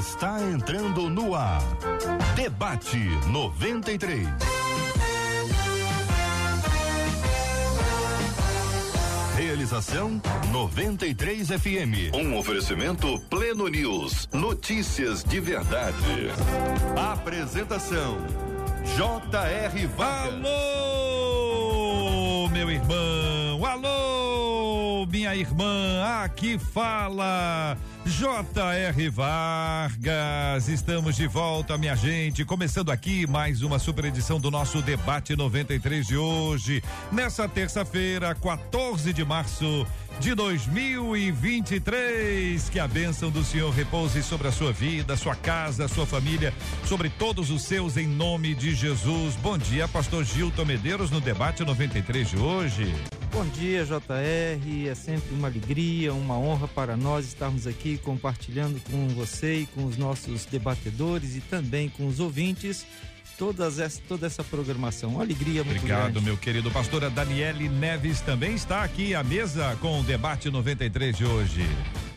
está entrando no ar. Debate 93. Realização 93 FM. Um oferecimento Pleno News. Notícias de verdade. Apresentação J.R. Vargas. Alô, meu irmão. Alô, minha irmã. Aqui fala J.R. Vargas, estamos de volta, minha gente. Começando aqui mais uma super edição do nosso Debate 93 de hoje, nessa terça-feira, 14 de março de 2023. Que a bênção do Senhor repouse sobre a sua vida, sua casa, sua família, sobre todos os seus, em nome de Jesus. Bom dia, Pastor Gilton Medeiros, no Debate 93 de hoje. Bom dia, JR. É sempre uma alegria, uma honra para nós estarmos aqui compartilhando com você e com os nossos debatedores e também com os ouvintes todas essa, toda essa programação. Uma alegria muito Obrigado, grande. meu querido. Pastora Daniele Neves também está aqui à mesa com o debate 93 de hoje.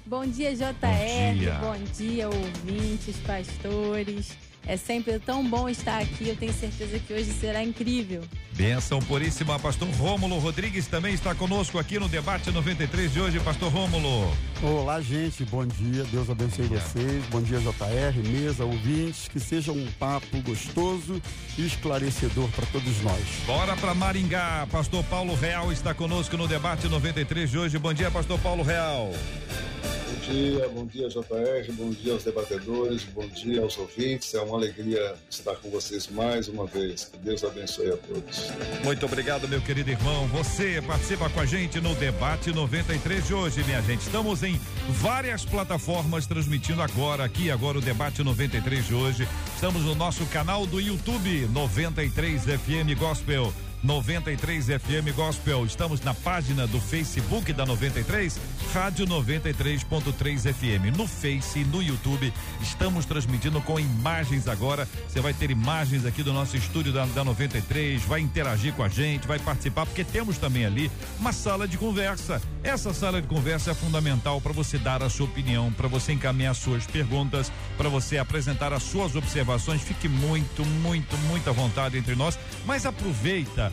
Bom dia, JR. Bom dia. Bom dia, ouvintes, pastores. É sempre tão bom estar aqui. Eu tenho certeza que hoje será incrível. Benção puríssima, pastor Rômulo Rodrigues também está conosco aqui no debate 93 de hoje, pastor Rômulo. Olá, gente, bom dia. Deus abençoe vocês. Bom dia, JR, mesa, ouvintes. Que seja um papo gostoso e esclarecedor para todos nós. Bora para Maringá, pastor Paulo Real está conosco no debate 93 de hoje. Bom dia, pastor Paulo Real. Bom dia, bom dia JR, bom dia aos debatedores, bom dia aos ouvintes. É uma alegria estar com vocês mais uma vez. Que Deus abençoe a todos. Muito obrigado, meu querido irmão. Você participa com a gente no debate 93 de hoje, minha gente. Estamos em várias plataformas transmitindo agora aqui agora o debate 93 de hoje. Estamos no nosso canal do YouTube 93 FM Gospel. 93 FM Gospel. Estamos na página do Facebook da 93, Rádio 93.3 FM. No Face, no YouTube, estamos transmitindo com imagens agora. Você vai ter imagens aqui do nosso estúdio da, da 93, vai interagir com a gente, vai participar, porque temos também ali uma sala de conversa. Essa sala de conversa é fundamental para você dar a sua opinião, para você encaminhar suas perguntas, para você apresentar as suas observações. Fique muito, muito, muito à vontade entre nós, mas aproveita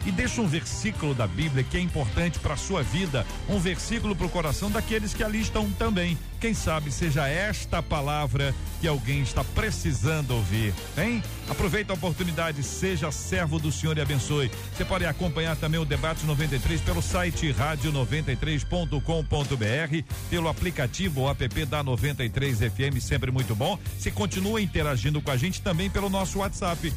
e deixa um versículo da Bíblia que é importante para a sua vida, um versículo para o coração daqueles que ali estão também. Quem sabe seja esta palavra que alguém está precisando ouvir, hein? Aproveita a oportunidade, seja servo do Senhor e abençoe. Você pode acompanhar também o debate 93 pelo site rádio93.com.br, pelo aplicativo app da 93 FM, sempre muito bom. Você continua interagindo com a gente também pelo nosso WhatsApp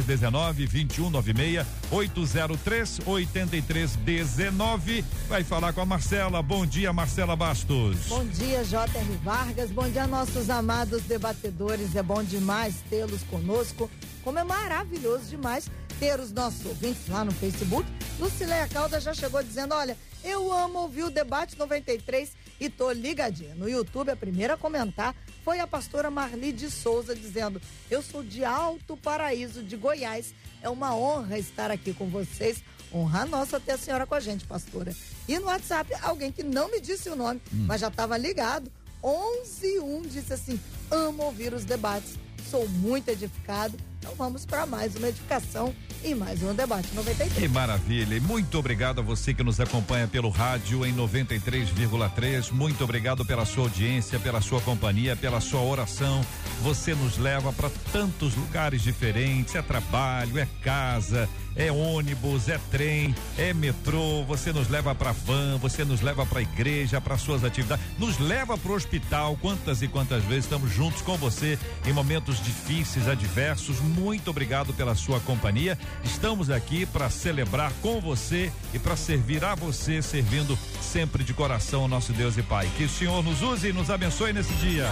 2196803 8319 2196 803 8319. Vai falar com a Marcela. Bom dia, Marcela Bastos. Bom dia, J.R. Vargas. Bom dia, nossos amados debatedores. É bom demais tê-los conosco. Como é maravilhoso demais ter os nossos ouvintes lá no Facebook. Lucileia Calda já chegou dizendo: Olha, eu amo ouvir o debate 93 e tô ligadinha. No YouTube, a primeira a comentar foi a pastora Marli de Souza dizendo: Eu sou de Alto Paraíso, de Goiás. É uma honra estar aqui com vocês. Honra nossa ter a senhora com a gente, pastora. E no WhatsApp, alguém que não me disse o nome, mas já estava ligado, 111 disse assim: amo ouvir os debates, sou muito edificado. Então vamos para mais uma edificação e mais um debate 93. Que maravilha. E muito obrigado a você que nos acompanha pelo rádio em 93,3. Muito obrigado pela sua audiência, pela sua companhia, pela sua oração. Você nos leva para tantos lugares diferentes. É trabalho, é casa, é ônibus, é trem, é metrô. Você nos leva para van, você nos leva para igreja, para suas atividades, nos leva para o hospital. Quantas e quantas vezes estamos juntos com você em momentos difíceis, adversos. Muito obrigado pela sua companhia. Estamos aqui para celebrar com você e para servir a você, servindo sempre de coração ao nosso Deus e Pai. Que o Senhor nos use e nos abençoe nesse dia.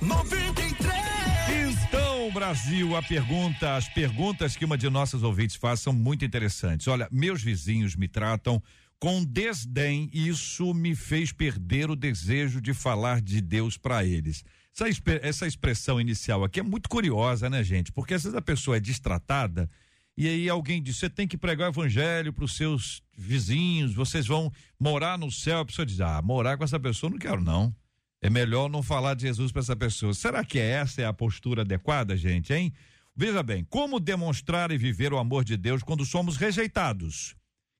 93. Então, Brasil, a pergunta, as perguntas que uma de nossas ouvintes faz são muito interessantes. Olha, meus vizinhos me tratam com desdém e isso me fez perder o desejo de falar de Deus para eles. Essa, essa expressão inicial aqui é muito curiosa, né, gente? Porque às vezes a pessoa é destratada e aí alguém diz: você tem que pregar o evangelho para os seus vizinhos, vocês vão morar no céu. A pessoa diz: ah, morar com essa pessoa não quero, não. É melhor não falar de Jesus para essa pessoa. Será que essa é a postura adequada, gente, hein? Veja bem, como demonstrar e viver o amor de Deus quando somos rejeitados?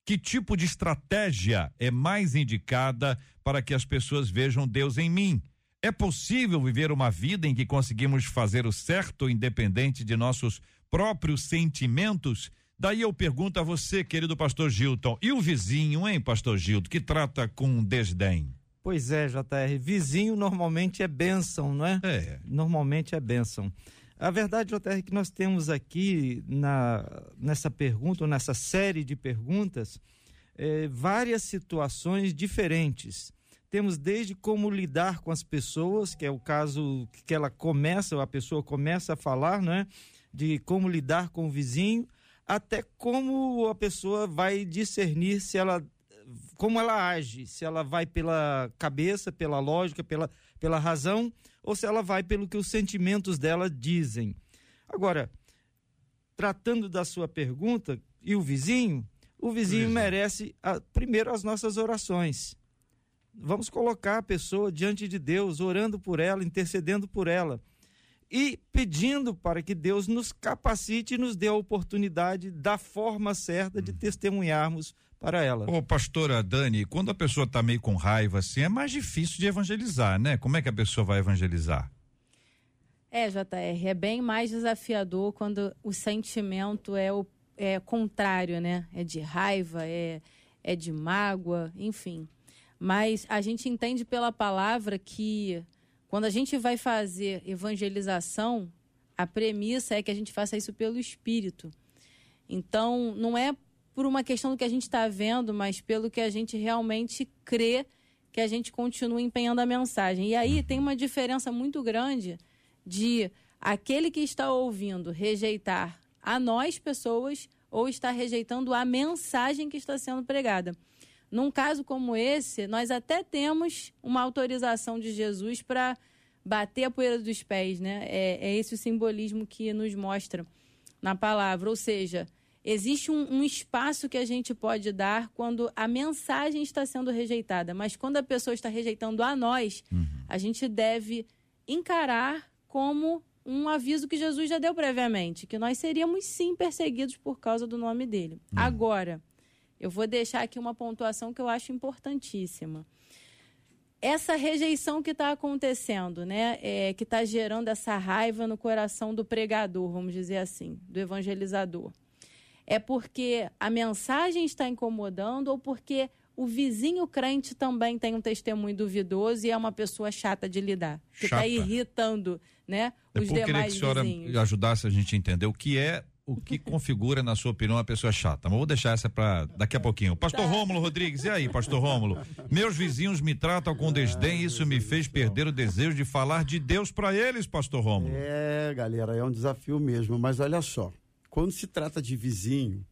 Que tipo de estratégia é mais indicada para que as pessoas vejam Deus em mim? É possível viver uma vida em que conseguimos fazer o certo independente de nossos próprios sentimentos? Daí eu pergunto a você, querido pastor Gilton, e o vizinho, hein, pastor Gilton, que trata com desdém? Pois é, JR, vizinho normalmente é bênção, não é? É. Normalmente é bênção. A verdade, JR, é que nós temos aqui na, nessa pergunta, ou nessa série de perguntas, é, várias situações diferentes. Temos desde como lidar com as pessoas, que é o caso que ela começa, a pessoa começa a falar, né? De como lidar com o vizinho, até como a pessoa vai discernir se ela como ela age, se ela vai pela cabeça, pela lógica, pela, pela razão, ou se ela vai pelo que os sentimentos dela dizem. Agora, tratando da sua pergunta, e o vizinho? O vizinho merece, a, primeiro, as nossas orações. Vamos colocar a pessoa diante de Deus, orando por ela, intercedendo por ela e pedindo para que Deus nos capacite e nos dê a oportunidade da forma certa de uhum. testemunharmos para ela. Ô, pastora Dani, quando a pessoa está meio com raiva assim, é mais difícil de evangelizar, né? Como é que a pessoa vai evangelizar? É, JR, é bem mais desafiador quando o sentimento é o é contrário, né? É de raiva, é, é de mágoa, enfim. Mas a gente entende pela palavra que quando a gente vai fazer evangelização, a premissa é que a gente faça isso pelo Espírito. Então, não é por uma questão do que a gente está vendo, mas pelo que a gente realmente crê que a gente continua empenhando a mensagem. E aí tem uma diferença muito grande de aquele que está ouvindo rejeitar a nós, pessoas, ou está rejeitando a mensagem que está sendo pregada. Num caso como esse, nós até temos uma autorização de Jesus para bater a poeira dos pés, né? É, é esse o simbolismo que nos mostra na palavra. Ou seja, Existe um, um, espaço que a gente pode dar quando a mensagem está sendo rejeitada, mas quando a pessoa está rejeitando a nós, uhum. a gente deve encarar como um aviso que Jesus já deu previamente, que nós seríamos sim perseguidos por causa do nome dele. Uhum. Agora, eu vou deixar aqui uma pontuação que eu acho importantíssima. Essa rejeição que está acontecendo, né, é, que está gerando essa raiva no coração do pregador, vamos dizer assim, do evangelizador é porque a mensagem está incomodando ou porque o vizinho crente também tem um testemunho duvidoso e é uma pessoa chata de lidar, que está irritando, né, os Depois demais que a senhora vizinhos. ajudasse a gente a entender o que é o que configura, na sua opinião, uma pessoa chata. Mas vou deixar essa para daqui a pouquinho. Pastor tá. Rômulo Rodrigues, e aí, Pastor Rômulo? Meus vizinhos me tratam com desdém e isso me fez perder o desejo de falar de Deus para eles, Pastor Rômulo. É, galera, é um desafio mesmo. Mas olha só, quando se trata de vizinho,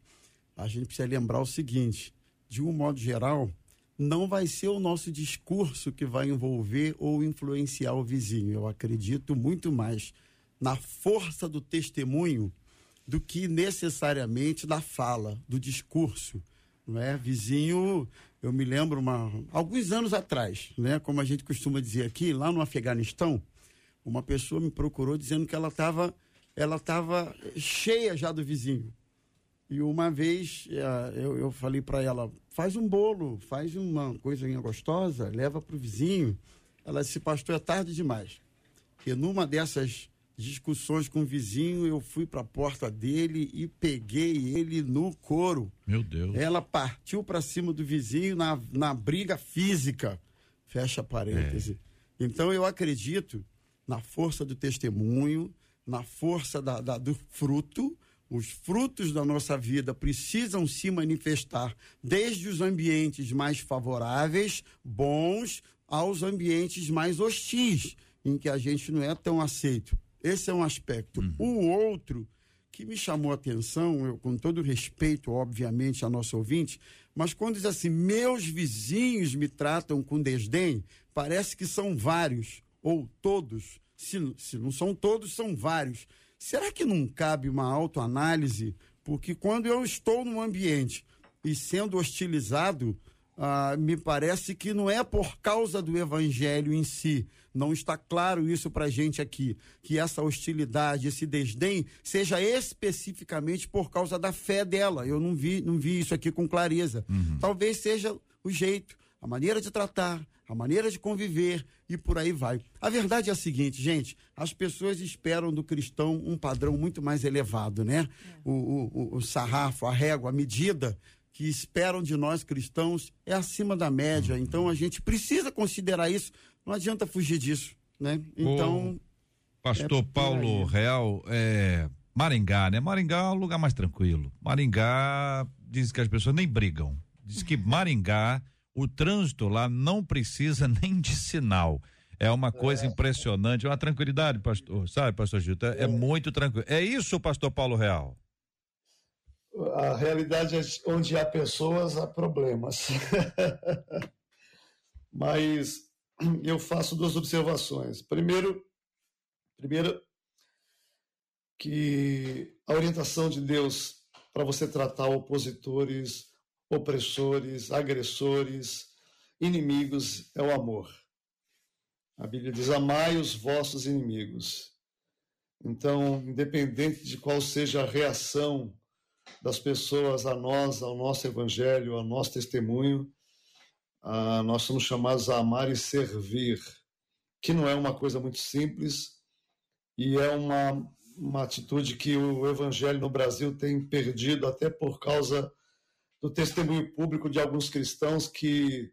a gente precisa lembrar o seguinte: de um modo geral, não vai ser o nosso discurso que vai envolver ou influenciar o vizinho. Eu acredito muito mais na força do testemunho do que necessariamente na fala, do discurso. Não é? Vizinho, eu me lembro uma, alguns anos atrás, né? como a gente costuma dizer aqui, lá no Afeganistão, uma pessoa me procurou dizendo que ela estava ela estava cheia já do vizinho. E uma vez eh, eu, eu falei para ela: faz um bolo, faz uma coisinha gostosa, leva para o vizinho. Ela disse: Pastor, é tarde demais. E numa dessas discussões com o vizinho, eu fui para a porta dele e peguei ele no couro. Meu Deus. Ela partiu para cima do vizinho na, na briga física. Fecha parêntese. É. Então eu acredito na força do testemunho, na força da, da, do fruto os frutos da nossa vida precisam se manifestar desde os ambientes mais favoráveis, bons, aos ambientes mais hostis, em que a gente não é tão aceito. Esse é um aspecto. Uhum. O outro que me chamou a atenção, eu, com todo respeito, obviamente, a nosso ouvinte, mas quando diz assim, meus vizinhos me tratam com desdém, parece que são vários, ou todos. Se, se não são todos, são vários. Será que não cabe uma autoanálise Porque quando eu estou num ambiente e sendo hostilizado, ah, me parece que não é por causa do evangelho em si. Não está claro isso para gente aqui, que essa hostilidade, esse desdém, seja especificamente por causa da fé dela. Eu não vi, não vi isso aqui com clareza. Uhum. Talvez seja o jeito, a maneira de tratar, a maneira de conviver e por aí vai. A verdade é a seguinte, gente: as pessoas esperam do cristão um padrão muito mais elevado, né? É. O, o, o sarrafo, a régua, a medida que esperam de nós cristãos é acima da média. Uhum. Então a gente precisa considerar isso. Não adianta fugir disso, né? Então. O pastor é Paulo Real, é, Maringá, né? Maringá é um lugar mais tranquilo. Maringá diz que as pessoas nem brigam. Diz que Maringá, o trânsito lá não precisa nem de sinal. É uma coisa é. impressionante, uma tranquilidade, pastor, sabe, pastor Gilto? É, é muito tranquilo. É isso, pastor Paulo Real? A realidade é onde há pessoas, há problemas. Mas eu faço duas observações. Primeiro, primeiro que a orientação de Deus para você tratar opositores, opressores, agressores, inimigos é o amor. A Bíblia diz: amai os vossos inimigos. Então, independente de qual seja a reação das pessoas a nós, ao nosso evangelho, ao nosso testemunho. Ah, nós somos chamados a amar e servir, que não é uma coisa muito simples e é uma, uma atitude que o evangelho no Brasil tem perdido até por causa do testemunho público de alguns cristãos que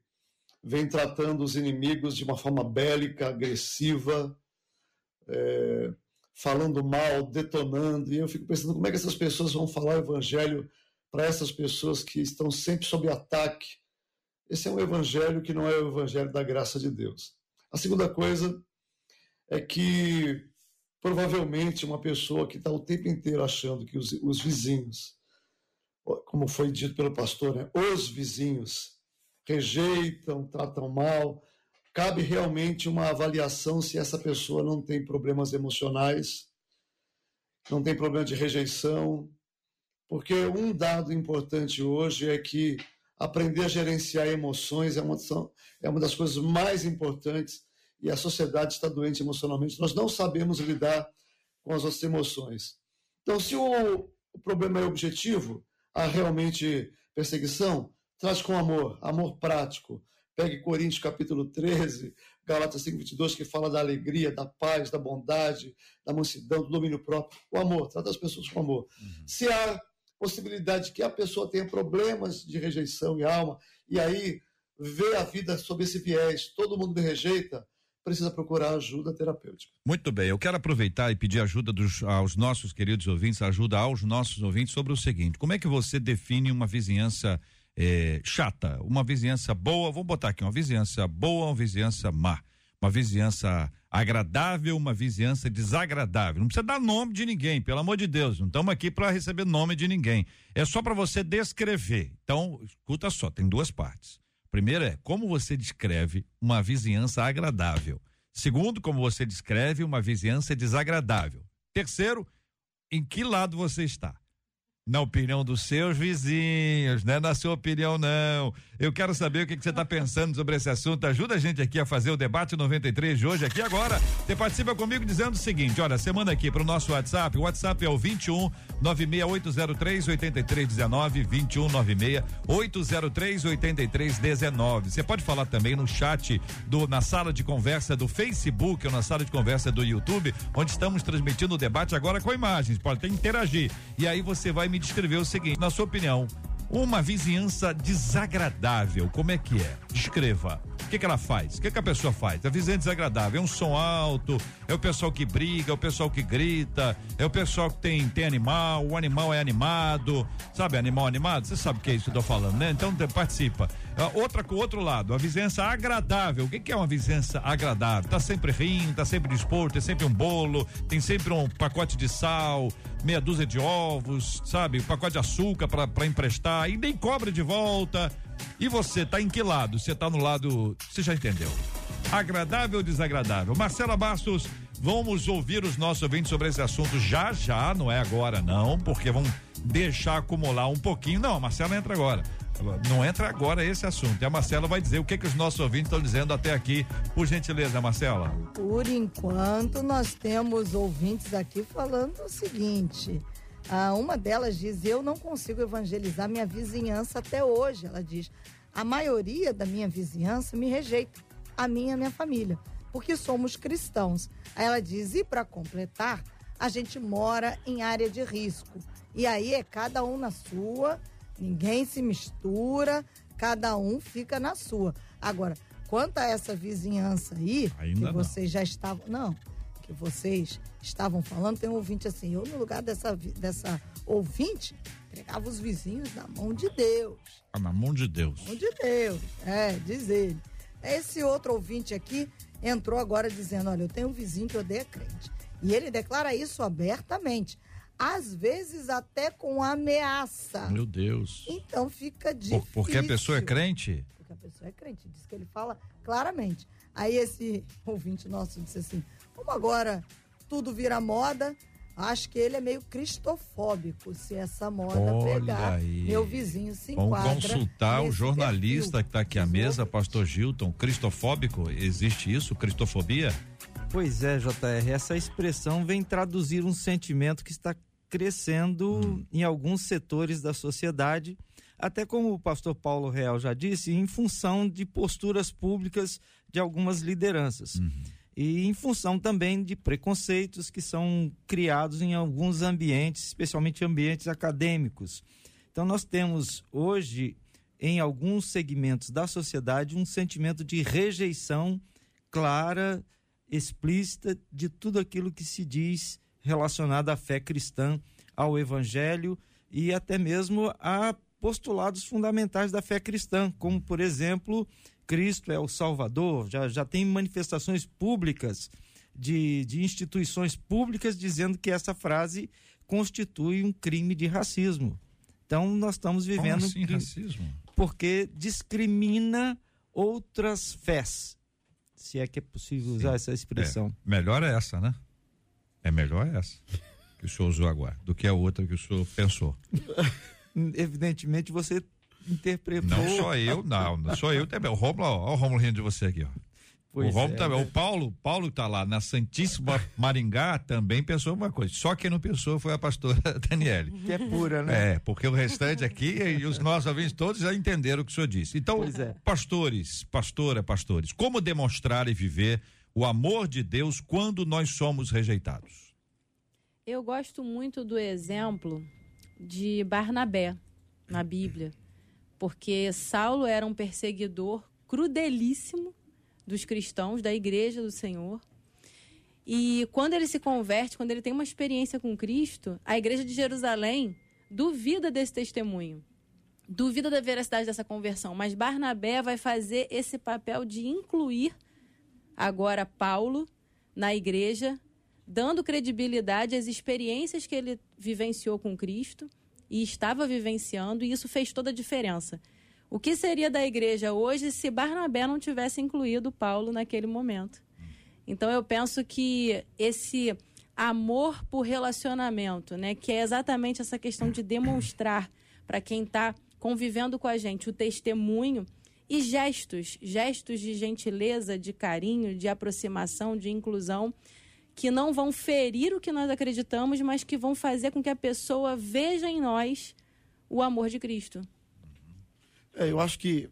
vêm tratando os inimigos de uma forma bélica, agressiva, é, falando mal, detonando, e eu fico pensando como é que essas pessoas vão falar o evangelho para essas pessoas que estão sempre sob ataque. Esse é um evangelho que não é o evangelho da graça de Deus. A segunda coisa é que provavelmente uma pessoa que está o tempo inteiro achando que os, os vizinhos, como foi dito pelo pastor, né, os vizinhos rejeitam, tratam mal, cabe realmente uma avaliação se essa pessoa não tem problemas emocionais, não tem problema de rejeição, porque um dado importante hoje é que aprender a gerenciar emoções é uma, é uma das coisas mais importantes e a sociedade está doente emocionalmente. Nós não sabemos lidar com as nossas emoções. Então, se o, o problema é objetivo, há realmente perseguição, traz com amor, amor prático, Pegue Coríntios capítulo 13, Galatas 5, 22, que fala da alegria, da paz, da bondade, da mansidão, do domínio próprio. O amor, trata as pessoas com amor. Uhum. Se há possibilidade que a pessoa tenha problemas de rejeição e alma, e aí vê a vida sob esse viés, todo mundo me rejeita, precisa procurar ajuda terapêutica. Muito bem, eu quero aproveitar e pedir ajuda dos, aos nossos queridos ouvintes, ajuda aos nossos ouvintes sobre o seguinte: como é que você define uma vizinhança é, chata, uma vizinhança boa, vamos botar aqui, uma vizinhança boa, uma vizinhança má, uma vizinhança agradável, uma vizinhança desagradável. Não precisa dar nome de ninguém, pelo amor de Deus, não estamos aqui para receber nome de ninguém. É só para você descrever. Então, escuta só, tem duas partes. Primeiro é como você descreve uma vizinhança agradável. Segundo, como você descreve uma vizinhança desagradável. Terceiro, em que lado você está? Na opinião dos seus vizinhos, não é na sua opinião, não. Eu quero saber o que, que você está pensando sobre esse assunto. Ajuda a gente aqui a fazer o debate 93 de hoje, aqui agora. Você participa comigo dizendo o seguinte: olha, manda aqui para o nosso WhatsApp. O WhatsApp é o 21 96803 8319, 21 96 803 8319. Você pode falar também no chat do na sala de conversa do Facebook ou na sala de conversa do YouTube, onde estamos transmitindo o debate agora com imagens. Pode até interagir. E aí você vai me me descreveu o seguinte: na sua opinião, uma vizinhança desagradável, como é que é? Descreva. O que, que ela faz? O que, que a pessoa faz? A vizinhança desagradável é um som alto, é o pessoal que briga, é o pessoal que grita, é o pessoal que tem, tem animal, o animal é animado, sabe animal animado? Você sabe o que é isso que eu tô falando, né? Então participa. Ah, outra com outro lado, a vizinhança agradável. O que, que é uma vizinhança agradável? Tá sempre rindo, tá sempre disposto, tem sempre um bolo, tem sempre um pacote de sal, meia dúzia de ovos, sabe? Um pacote de açúcar para emprestar e nem cobra de volta. E você tá em que lado? Você tá no lado, você já entendeu? Agradável ou desagradável? Marcela Bastos, vamos ouvir os nossos ouvintes sobre esse assunto já já, não é agora não, porque vão deixar acumular um pouquinho. Não, a Marcela entra agora. Não entra agora esse assunto. E a Marcela vai dizer o que, que os nossos ouvintes estão dizendo até aqui. Por gentileza, Marcela. Por enquanto, nós temos ouvintes aqui falando o seguinte. Ah, uma delas diz: Eu não consigo evangelizar minha vizinhança até hoje. Ela diz: A maioria da minha vizinhança me rejeita, a minha e a minha família, porque somos cristãos. Aí ela diz: E para completar, a gente mora em área de risco. E aí é cada um na sua Ninguém se mistura, cada um fica na sua. Agora, quanto a essa vizinhança aí, Ainda que vocês não. já estavam. Não, que vocês estavam falando, tem um ouvinte assim, eu no lugar dessa, dessa ouvinte, entregava os vizinhos na mão de Deus. Ah, na mão de Deus. Na mão de Deus, é, diz ele. Esse outro ouvinte aqui entrou agora dizendo: olha, eu tenho um vizinho que odeia crente. E ele declara isso abertamente às vezes até com ameaça. Meu Deus. Então fica difícil. Por, porque a pessoa é crente? Porque a pessoa é crente, diz que ele fala claramente. Aí esse ouvinte nosso disse assim: como agora tudo vira moda, acho que ele é meio cristofóbico, se essa moda Olha pegar. Aí. Meu vizinho se enquadra. Vamos consultar o jornalista perfil. que está aqui à mesa, pastor Gilton, cristofóbico, existe isso, cristofobia? Pois é, JR, essa expressão vem traduzir um sentimento que está crescendo hum. em alguns setores da sociedade, até como o pastor Paulo Real já disse, em função de posturas públicas de algumas lideranças. Uhum. E em função também de preconceitos que são criados em alguns ambientes, especialmente ambientes acadêmicos. Então, nós temos hoje, em alguns segmentos da sociedade, um sentimento de rejeição clara, explícita de tudo aquilo que se diz relacionada à fé cristã, ao evangelho e até mesmo a postulados fundamentais da fé cristã, como, por exemplo, Cristo é o Salvador. Já, já tem manifestações públicas de, de instituições públicas dizendo que essa frase constitui um crime de racismo. Então, nós estamos vivendo. Como assim, racismo? Porque discrimina outras fés. Se é que é possível usar Sim. essa expressão. É, melhor é essa, né? É melhor essa que o senhor usou agora do que a outra que o senhor pensou. Evidentemente você interpretou. Não só eu, não, não só eu também. O Romulo, ó, o Romulo rindo de você aqui, ó. Pois o Romulo é, também. Né? O Paulo, Paulo tá lá na Santíssima Maringá também pensou uma coisa. Só quem não pensou foi a pastora Daniele. Que é pura, né? É, porque o restante aqui e os nossos ouvintes todos já entenderam o que o senhor disse. Então, é. pastores, pastora, pastores, como demonstrar e viver o amor de Deus quando nós somos rejeitados? Eu gosto muito do exemplo de Barnabé na Bíblia, porque Saulo era um perseguidor crudelíssimo dos cristãos, da igreja do Senhor. E quando ele se converte, quando ele tem uma experiência com Cristo, a igreja de Jerusalém duvida desse testemunho, duvida da veracidade dessa conversão. Mas Barnabé vai fazer esse papel de incluir agora Paulo na igreja, dando credibilidade às experiências que ele vivenciou com Cristo e estava vivenciando, e isso fez toda a diferença. O que seria da igreja hoje se Barnabé não tivesse incluído Paulo naquele momento? Então eu penso que esse amor por relacionamento, né, que é exatamente essa questão de demonstrar para quem está convivendo com a gente o testemunho e gestos, gestos de gentileza, de carinho, de aproximação, de inclusão, que não vão ferir o que nós acreditamos, mas que vão fazer com que a pessoa veja em nós o amor de Cristo. É, eu acho que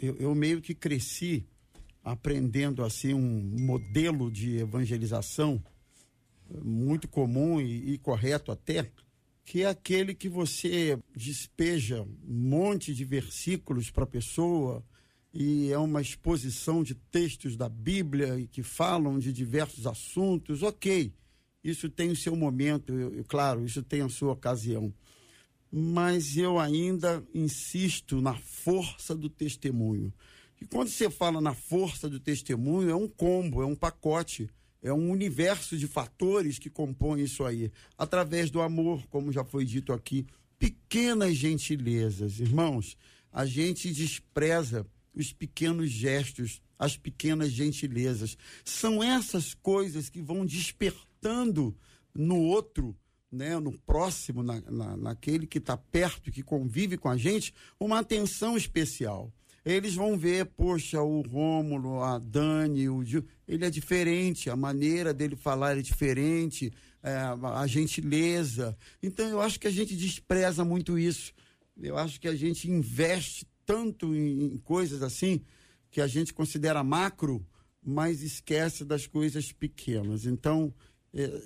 eu, eu, meio que cresci aprendendo assim um modelo de evangelização muito comum e, e correto até, que é aquele que você despeja um monte de versículos para a pessoa e é uma exposição de textos da Bíblia e que falam de diversos assuntos, ok, isso tem o seu momento, eu, eu, claro, isso tem a sua ocasião. Mas eu ainda insisto na força do testemunho. E quando você fala na força do testemunho, é um combo, é um pacote é um universo de fatores que compõem isso aí. Através do amor, como já foi dito aqui, pequenas gentilezas. Irmãos, a gente despreza os pequenos gestos, as pequenas gentilezas. São essas coisas que vão despertando no outro né, no próximo, na, na, naquele que está perto, que convive com a gente, uma atenção especial. Eles vão ver, poxa, o Rômulo, a Dani, o Gil, ele é diferente, a maneira dele falar é diferente, é, a gentileza. Então eu acho que a gente despreza muito isso. Eu acho que a gente investe tanto em, em coisas assim que a gente considera macro, mas esquece das coisas pequenas. Então,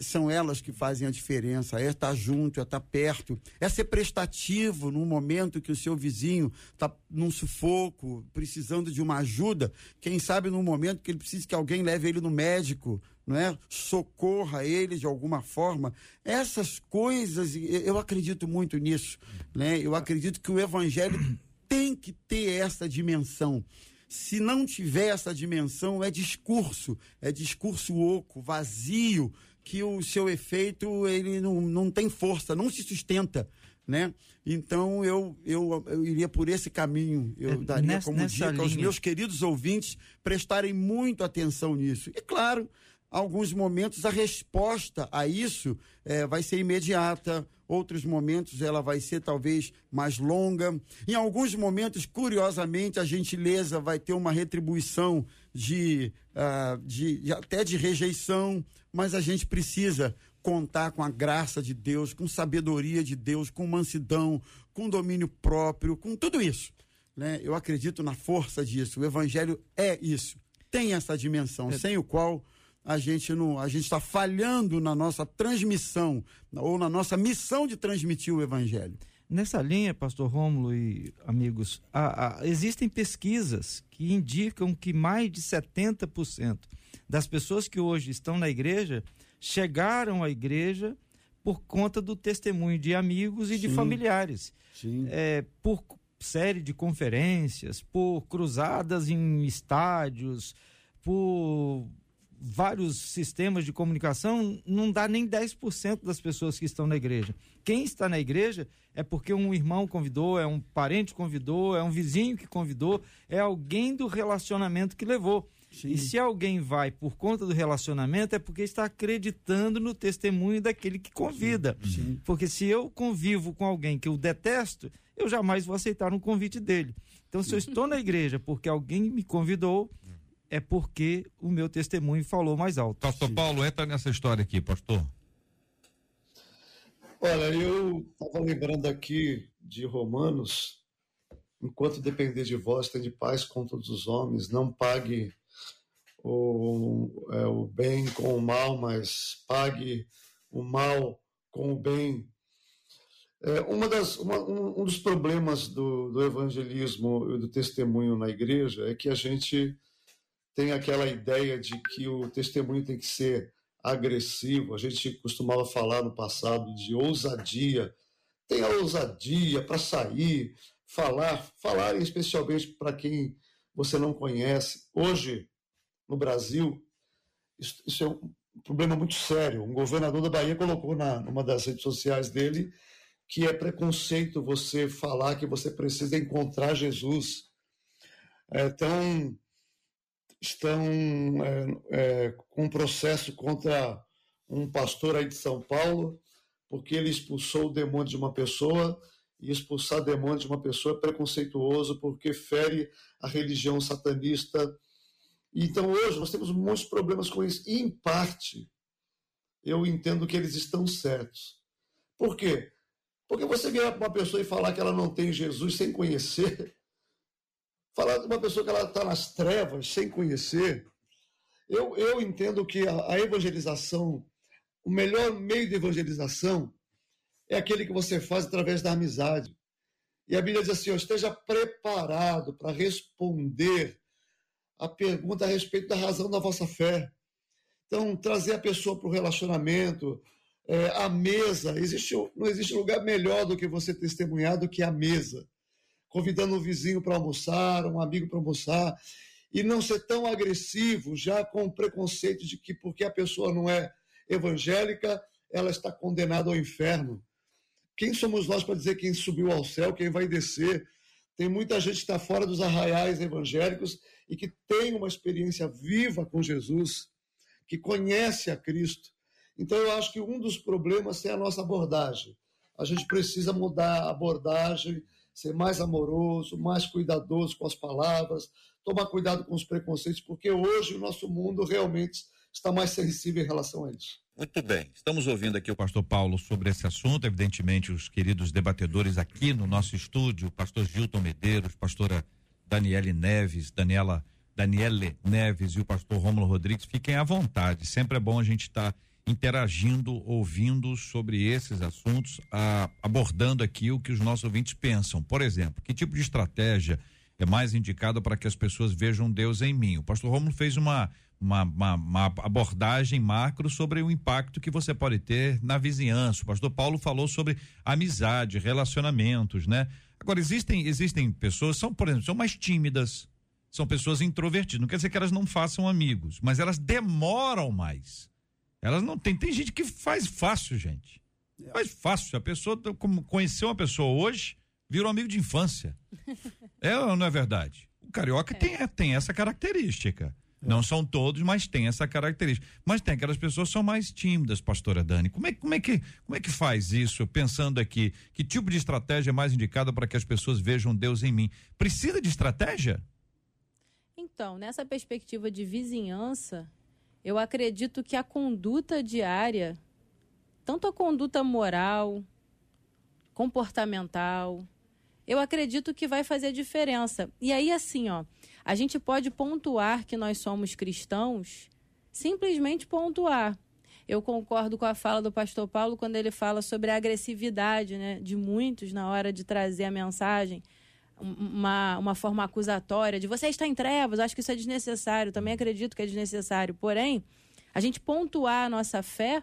são elas que fazem a diferença. É estar junto, é estar perto, é ser prestativo num momento que o seu vizinho está num sufoco, precisando de uma ajuda. Quem sabe num momento que ele precisa que alguém leve ele no médico, não é? Socorra ele de alguma forma. Essas coisas, eu acredito muito nisso, né? Eu acredito que o evangelho tem que ter essa dimensão. Se não tiver essa dimensão, é discurso, é discurso oco, vazio, que o seu efeito ele não, não tem força, não se sustenta. Né? Então eu, eu, eu iria por esse caminho. Eu é, daria nessa, como dica linha. aos meus queridos ouvintes prestarem muito atenção nisso. E claro, alguns momentos a resposta a isso é, vai ser imediata, outros momentos ela vai ser talvez mais longa. Em alguns momentos, curiosamente, a gentileza vai ter uma retribuição de, uh, de, até de rejeição, mas a gente precisa contar com a graça de Deus, com sabedoria de Deus, com mansidão, com domínio próprio, com tudo isso. Né? Eu acredito na força disso. O Evangelho é isso. Tem essa dimensão, é. sem o qual a gente não, a gente está falhando na nossa transmissão ou na nossa missão de transmitir o Evangelho. Nessa linha, Pastor Rômulo e amigos, há, há, existem pesquisas que indicam que mais de 70% das pessoas que hoje estão na igreja chegaram à igreja por conta do testemunho de amigos e sim, de familiares. Sim. É, por série de conferências, por cruzadas em estádios, por vários sistemas de comunicação, não dá nem 10% das pessoas que estão na igreja. Quem está na igreja é porque um irmão convidou, é um parente convidou, é um vizinho que convidou, é alguém do relacionamento que levou. Sim. E se alguém vai por conta do relacionamento, é porque está acreditando no testemunho daquele que convida. Sim. Sim. Porque se eu convivo com alguém que eu detesto, eu jamais vou aceitar um convite dele. Então, se eu estou na igreja porque alguém me convidou, é porque o meu testemunho falou mais alto. Pastor Paulo, entra nessa história aqui, pastor. Olha, eu estava lembrando aqui de Romanos, enquanto depender de vós, tem de paz com todos os homens, não pague o, é, o bem com o mal, mas pague o mal com o bem. É, uma das, uma, um, um, dos problemas do, do evangelismo e do testemunho na igreja é que a gente tem aquela ideia de que o testemunho tem que ser agressivo. A gente costumava falar no passado de ousadia. Tem a ousadia para sair, falar, falar especialmente para quem você não conhece. Hoje, no Brasil, isso, isso, é um problema muito sério. Um governador da Bahia colocou na numa das redes sociais dele que é preconceito você falar que você precisa encontrar Jesus. É, então, estão é, é, com um processo contra um pastor aí de São Paulo, porque ele expulsou o demônio de uma pessoa, e expulsar demônio de uma pessoa é preconceituoso, porque fere a religião satanista. Então, hoje, nós temos muitos problemas com isso, e, em parte, eu entendo que eles estão certos. Por quê? Porque você virar para uma pessoa e falar que ela não tem Jesus sem conhecer, falar de uma pessoa que ela está nas trevas, sem conhecer. Eu, eu entendo que a, a evangelização, o melhor meio de evangelização é aquele que você faz através da amizade. E a Bíblia diz assim: ó, esteja preparado para responder a pergunta a respeito da razão da vossa fé. Então, trazer a pessoa para o relacionamento, é, a mesa. Existe, não existe lugar melhor do que você testemunhar do que a mesa convidando um vizinho para almoçar, um amigo para almoçar, e não ser tão agressivo, já com o preconceito de que porque a pessoa não é evangélica, ela está condenada ao inferno. Quem somos nós para dizer quem subiu ao céu, quem vai descer? Tem muita gente que está fora dos arraiais evangélicos e que tem uma experiência viva com Jesus, que conhece a Cristo. Então, eu acho que um dos problemas é a nossa abordagem. A gente precisa mudar a abordagem, ser mais amoroso, mais cuidadoso com as palavras, tomar cuidado com os preconceitos, porque hoje o nosso mundo realmente está mais sensível em relação a isso. Muito bem. Estamos ouvindo aqui o pastor Paulo sobre esse assunto, evidentemente os queridos debatedores aqui no nosso estúdio, o pastor Gilton Medeiros, pastora Daniele Neves, Daniela Daniele Neves e o pastor Rômulo Rodrigues, fiquem à vontade. Sempre é bom a gente estar tá interagindo, ouvindo sobre esses assuntos, a, abordando aqui o que os nossos ouvintes pensam. Por exemplo, que tipo de estratégia é mais indicada para que as pessoas vejam Deus em mim? O pastor Rômulo fez uma uma, uma, uma, abordagem macro sobre o impacto que você pode ter na vizinhança. O pastor Paulo falou sobre amizade, relacionamentos, né? Agora, existem, existem pessoas, são, por exemplo, são mais tímidas, são pessoas introvertidas. Não quer dizer que elas não façam amigos, mas elas demoram mais. Elas não tem. Tem gente que faz fácil, gente. Faz fácil. A pessoa, como conheceu uma pessoa hoje, virou amigo de infância. é ou não é verdade? O carioca é. Tem, tem essa característica. Não são todos, mas tem essa característica. Mas tem aquelas pessoas que são mais tímidas, pastora Dani. Como é, como é, que, como é que faz isso, pensando aqui? Que tipo de estratégia é mais indicada para que as pessoas vejam Deus em mim? Precisa de estratégia? Então, nessa perspectiva de vizinhança, eu acredito que a conduta diária, tanto a conduta moral, comportamental, eu acredito que vai fazer diferença. E aí, assim, ó, a gente pode pontuar que nós somos cristãos, simplesmente pontuar. Eu concordo com a fala do pastor Paulo quando ele fala sobre a agressividade né, de muitos na hora de trazer a mensagem, uma, uma forma acusatória de você está em trevas, acho que isso é desnecessário, também acredito que é desnecessário. Porém, a gente pontuar a nossa fé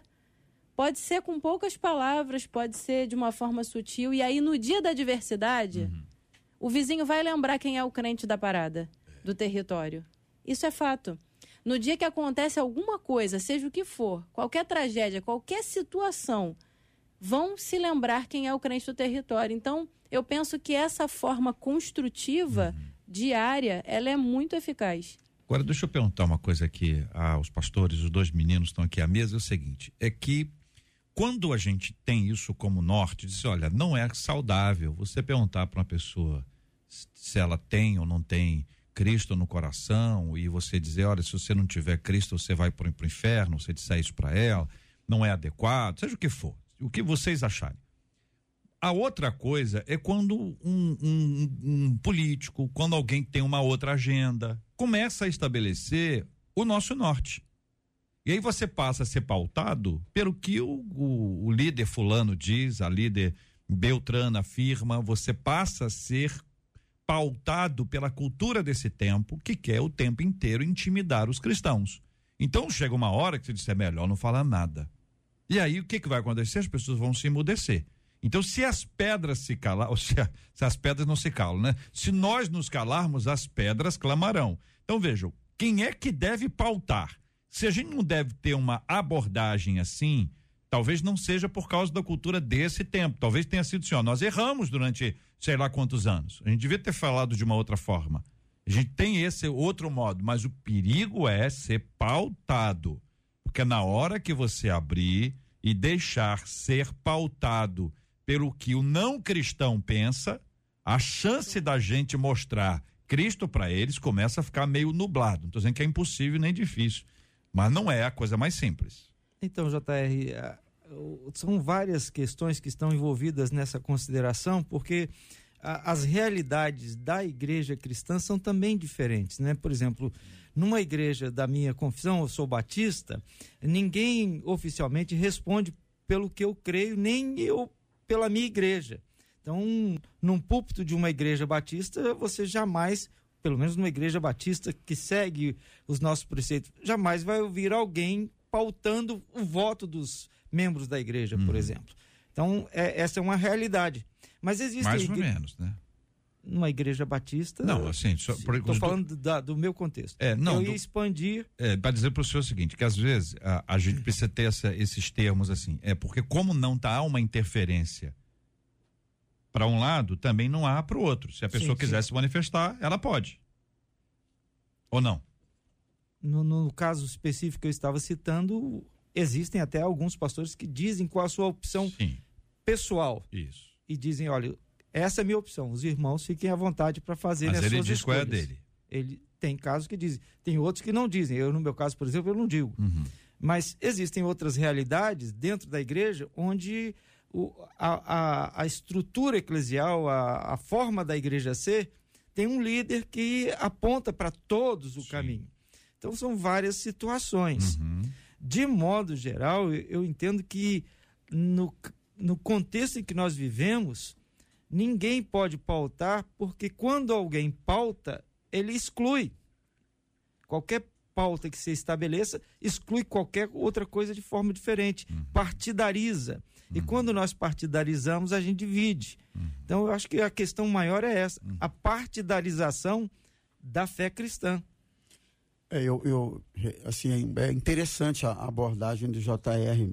pode ser com poucas palavras, pode ser de uma forma sutil, e aí no dia da diversidade, uhum. o vizinho vai lembrar quem é o crente da parada do território. Isso é fato. No dia que acontece alguma coisa, seja o que for, qualquer tragédia, qualquer situação, vão se lembrar quem é o crente do território. Então, eu penso que essa forma construtiva, uhum. diária, ela é muito eficaz. Agora, deixa eu perguntar uma coisa aqui aos pastores, os dois meninos estão aqui à mesa, é o seguinte, é que quando a gente tem isso como norte, diz, olha, não é saudável você perguntar para uma pessoa se ela tem ou não tem Cristo no coração e você dizer, olha, se você não tiver Cristo, você vai para o inferno, você disser isso para ela, não é adequado, seja o que for, o que vocês acharem. A outra coisa é quando um, um, um político, quando alguém tem uma outra agenda, começa a estabelecer o nosso norte. E aí você passa a ser pautado pelo que o, o, o líder fulano diz, a líder Beltrana afirma, você passa a ser pautado pela cultura desse tempo, que quer o tempo inteiro intimidar os cristãos. Então chega uma hora que você diz, é melhor não falar nada. E aí o que, que vai acontecer? As pessoas vão se emudecer. Então, se as pedras se calar, ou se, se as pedras não se calam, né? Se nós nos calarmos, as pedras clamarão. Então, vejam, quem é que deve pautar? Se a gente não deve ter uma abordagem assim, talvez não seja por causa da cultura desse tempo. Talvez tenha sido assim, ó, nós erramos durante sei lá quantos anos. A gente devia ter falado de uma outra forma. A gente tem esse outro modo, mas o perigo é ser pautado. Porque na hora que você abrir e deixar ser pautado pelo que o não cristão pensa, a chance da gente mostrar Cristo para eles começa a ficar meio nublado. Não estou dizendo que é impossível nem difícil, mas não é a coisa mais simples. Então, JR, são várias questões que estão envolvidas nessa consideração, porque as realidades da igreja cristã são também diferentes, né? Por exemplo, numa igreja da minha confissão, eu sou batista, ninguém oficialmente responde pelo que eu creio, nem eu pela minha igreja. Então, num púlpito de uma igreja batista, você jamais, pelo menos numa igreja batista que segue os nossos preceitos, jamais vai ouvir alguém pautando o voto dos membros da igreja, uhum. por exemplo. Então, é, essa é uma realidade. Mas existe. Mais ou menos, né? Numa igreja batista. Não, assim, estou falando do, da, do meu contexto. É, não. Eu ia do, expandir. É, para dizer para o senhor o seguinte: que às vezes a, a gente precisa ter essa, esses termos assim. É porque, como não está uma interferência para um lado, também não há para o outro. Se a pessoa sim, quiser sim. se manifestar, ela pode. Ou não? No, no caso específico que eu estava citando, existem até alguns pastores que dizem qual a sua opção Sim, pessoal isso. e dizem, olha, essa é a minha opção. Os irmãos fiquem à vontade para fazer Mas as ele suas diz qual é a escolhas. dele. Ele tem casos que dizem, tem outros que não dizem. Eu no meu caso, por exemplo, eu não digo. Uhum. Mas existem outras realidades dentro da igreja onde o- a, a- a estrutura eclesial, a, a forma da igreja ser, tem um líder que aponta para todos o Sim. caminho. Então são várias situações. Uhum. De modo geral, eu, eu entendo que no, no contexto em que nós vivemos, ninguém pode pautar, porque quando alguém pauta, ele exclui. Qualquer pauta que se estabeleça exclui qualquer outra coisa de forma diferente, partidariza. E quando nós partidarizamos, a gente divide. Então, eu acho que a questão maior é essa: a partidarização da fé cristã. É, eu, eu, assim, é interessante a abordagem do JR,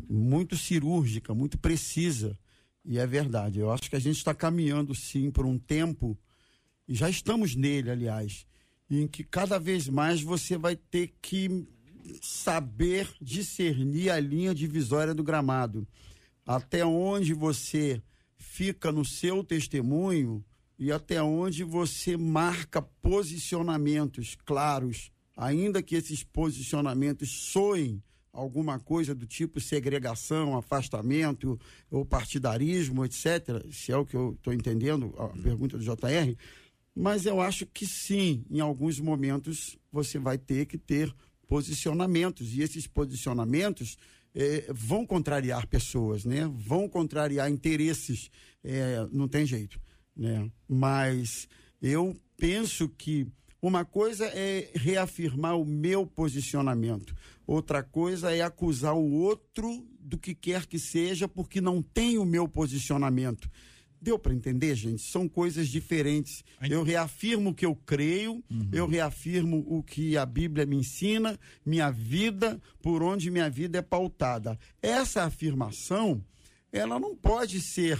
muito cirúrgica, muito precisa, e é verdade. Eu acho que a gente está caminhando, sim, por um tempo, e já estamos nele, aliás, em que cada vez mais você vai ter que saber discernir a linha divisória do gramado. Até onde você fica no seu testemunho e até onde você marca posicionamentos claros, ainda que esses posicionamentos soem alguma coisa do tipo segregação, afastamento ou partidarismo, etc., se é o que eu estou entendendo, a pergunta do JR, mas eu acho que sim, em alguns momentos você vai ter que ter posicionamentos, e esses posicionamentos eh, vão contrariar pessoas, né? vão contrariar interesses, eh, não tem jeito. Né? Mas eu penso que uma coisa é reafirmar o meu posicionamento, outra coisa é acusar o outro do que quer que seja porque não tem o meu posicionamento. Deu para entender, gente? São coisas diferentes. Eu reafirmo o que eu creio, eu reafirmo o que a Bíblia me ensina, minha vida, por onde minha vida é pautada. Essa afirmação, ela não pode ser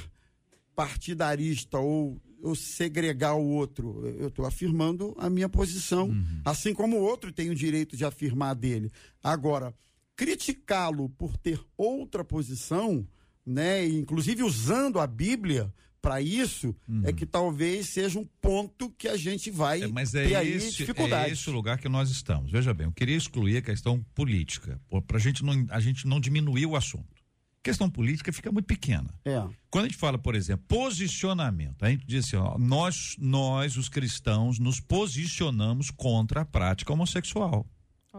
partidarista ou, ou segregar o outro. Eu estou afirmando a minha posição, assim como o outro tem o direito de afirmar a dele. Agora, criticá-lo por ter outra posição, né, inclusive usando a Bíblia para isso, é que talvez seja um ponto que a gente vai É, mas é ter aí esse, é dificuldade. esse o lugar que nós estamos. Veja bem, eu queria excluir a questão política, para gente não a gente não diminuir o assunto. Questão política fica muito pequena. É. Quando a gente fala, por exemplo, posicionamento, a gente diz assim, ó, nós, nós, os cristãos, nos posicionamos contra a prática homossexual.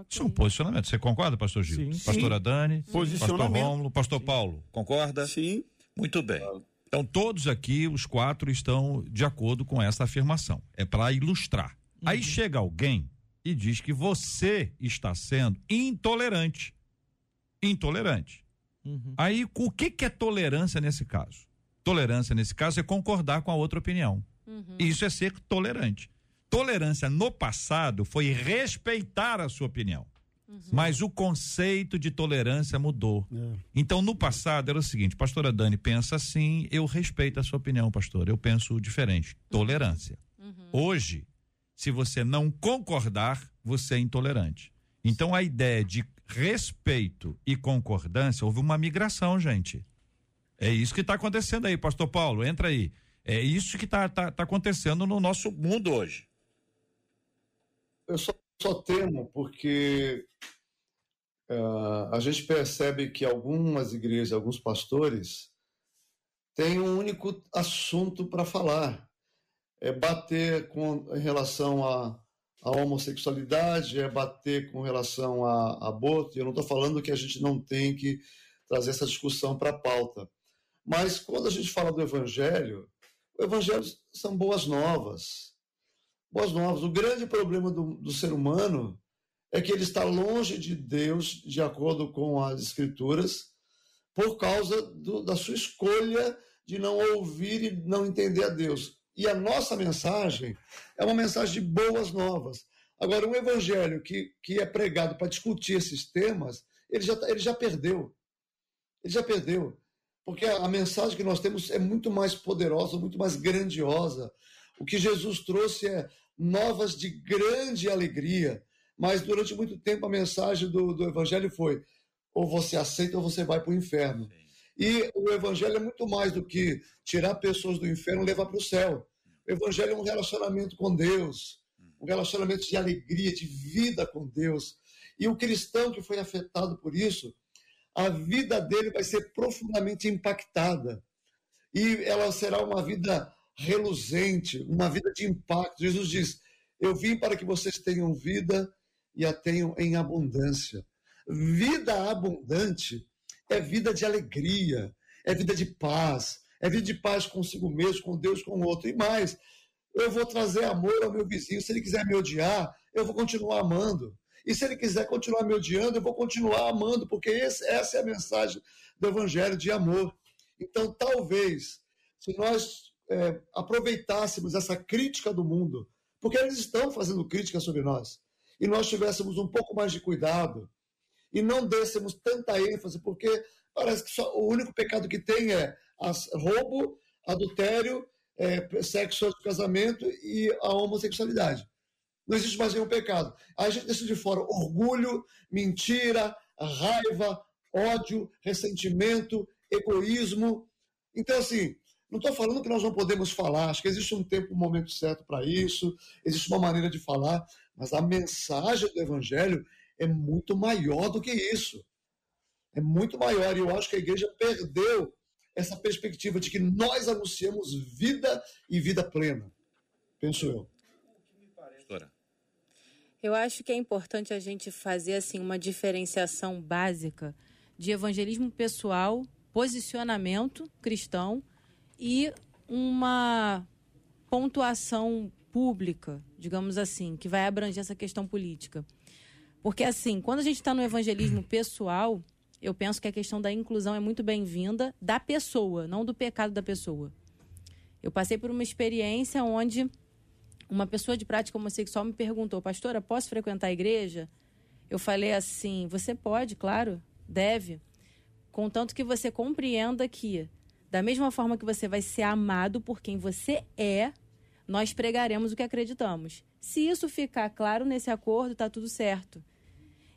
Isso é um posicionamento. Você concorda, pastor Gil? Sim. Pastora Dani, pastor. Rômulo, pastor Paulo, concorda? Sim. Muito bem. Então, todos aqui, os quatro, estão de acordo com essa afirmação. É para ilustrar. Aí chega alguém e diz que você está sendo intolerante. Intolerante. Uhum. Aí, o que, que é tolerância nesse caso? Tolerância nesse caso é concordar com a outra opinião. Isso é ser tolerante. Tolerância no passado foi respeitar a sua opinião. Mas o conceito de tolerância mudou. É. Então, no passado era o seguinte: pastora Dani pensa assim, eu respeito a sua opinião, pastor. Eu penso diferente. Tolerância. Hoje, se você não concordar, você é intolerante. Então, a ideia de respeito e concordância, houve uma migração, gente. É isso que está acontecendo aí, pastor Paulo, entra aí. É isso que está tá, tá acontecendo no nosso mundo hoje. Eu só, só temo porque ah, a gente percebe que algumas igrejas, alguns pastores, têm um único assunto para falar. É bater com em relação à à homossexualidade, é bater com relação a, a aborto. Eu não estou falando que a gente não tem que trazer essa discussão para a pauta. Mas quando a gente fala do evangelho, o evangelho são boas novas. Boas novas. O grande problema do, do ser humano é que ele está longe de Deus, de acordo com as Escrituras, por causa do, da sua escolha de não ouvir e não entender a Deus. E a nossa mensagem é uma mensagem de boas novas. Agora, um evangelho que, que é pregado para discutir esses temas, ele já, tá- ele já perdeu. Ele já perdeu. Porque a, a mensagem que nós temos é muito mais poderosa, muito mais grandiosa. O que Jesus trouxe é novas de grande alegria. Mas durante muito tempo a mensagem do, do evangelho foi: ou você aceita ou você vai para o inferno. E o evangelho é muito mais do que tirar pessoas do inferno e levar para o céu. O evangelho é um relacionamento com Deus, um relacionamento de alegria, de vida com Deus. E o cristão que foi afetado por isso, a vida dele vai ser profundamente impactada. E ela será uma vida reluzente, uma vida de impacto. Jesus diz: Eu vim para que vocês tenham vida e a tenham em abundância. Vida abundante é vida de alegria, é vida de paz, é vida de paz consigo mesmo, com Deus, com o outro. E mais, eu vou trazer amor ao meu vizinho. Se ele quiser me odiar, eu vou continuar amando. E se ele quiser continuar me odiando, eu vou continuar amando, porque esse, essa é a mensagem do Evangelho de amor. Então, talvez, se nós é, aproveitássemos essa crítica do mundo, porque eles estão fazendo crítica sobre nós, e nós tivéssemos um pouco mais de cuidado, e não dessemos tanta ênfase, porque parece que só, o único pecado que tem é as, roubo, adultério, é, sexo de casamento e a homossexualidade. Não existe mais nenhum pecado. Aí a gente deixa de fora orgulho, mentira, raiva, ódio, ressentimento, egoísmo. Então, assim, não estou falando que nós não podemos falar, acho que existe um tempo, um momento certo para isso, existe uma maneira de falar, mas a mensagem do Evangelho é muito maior do que isso. É muito maior. E eu acho que a igreja perdeu essa perspectiva de que nós anunciamos vida e vida plena. Penso eu. Eu acho que é importante a gente fazer assim uma diferenciação básica de evangelismo pessoal, posicionamento cristão e uma pontuação pública, digamos assim, que vai abranger essa questão política. Porque, assim, quando a gente está no evangelismo pessoal, eu penso que a questão da inclusão é muito bem-vinda da pessoa, não do pecado da pessoa. Eu passei por uma experiência onde uma pessoa de prática homossexual me perguntou, pastora, posso frequentar a igreja? Eu falei assim, você pode, claro, deve, contanto que você compreenda que, da mesma forma que você vai ser amado por quem você é, nós pregaremos o que acreditamos. Se isso ficar claro nesse acordo, está tudo certo.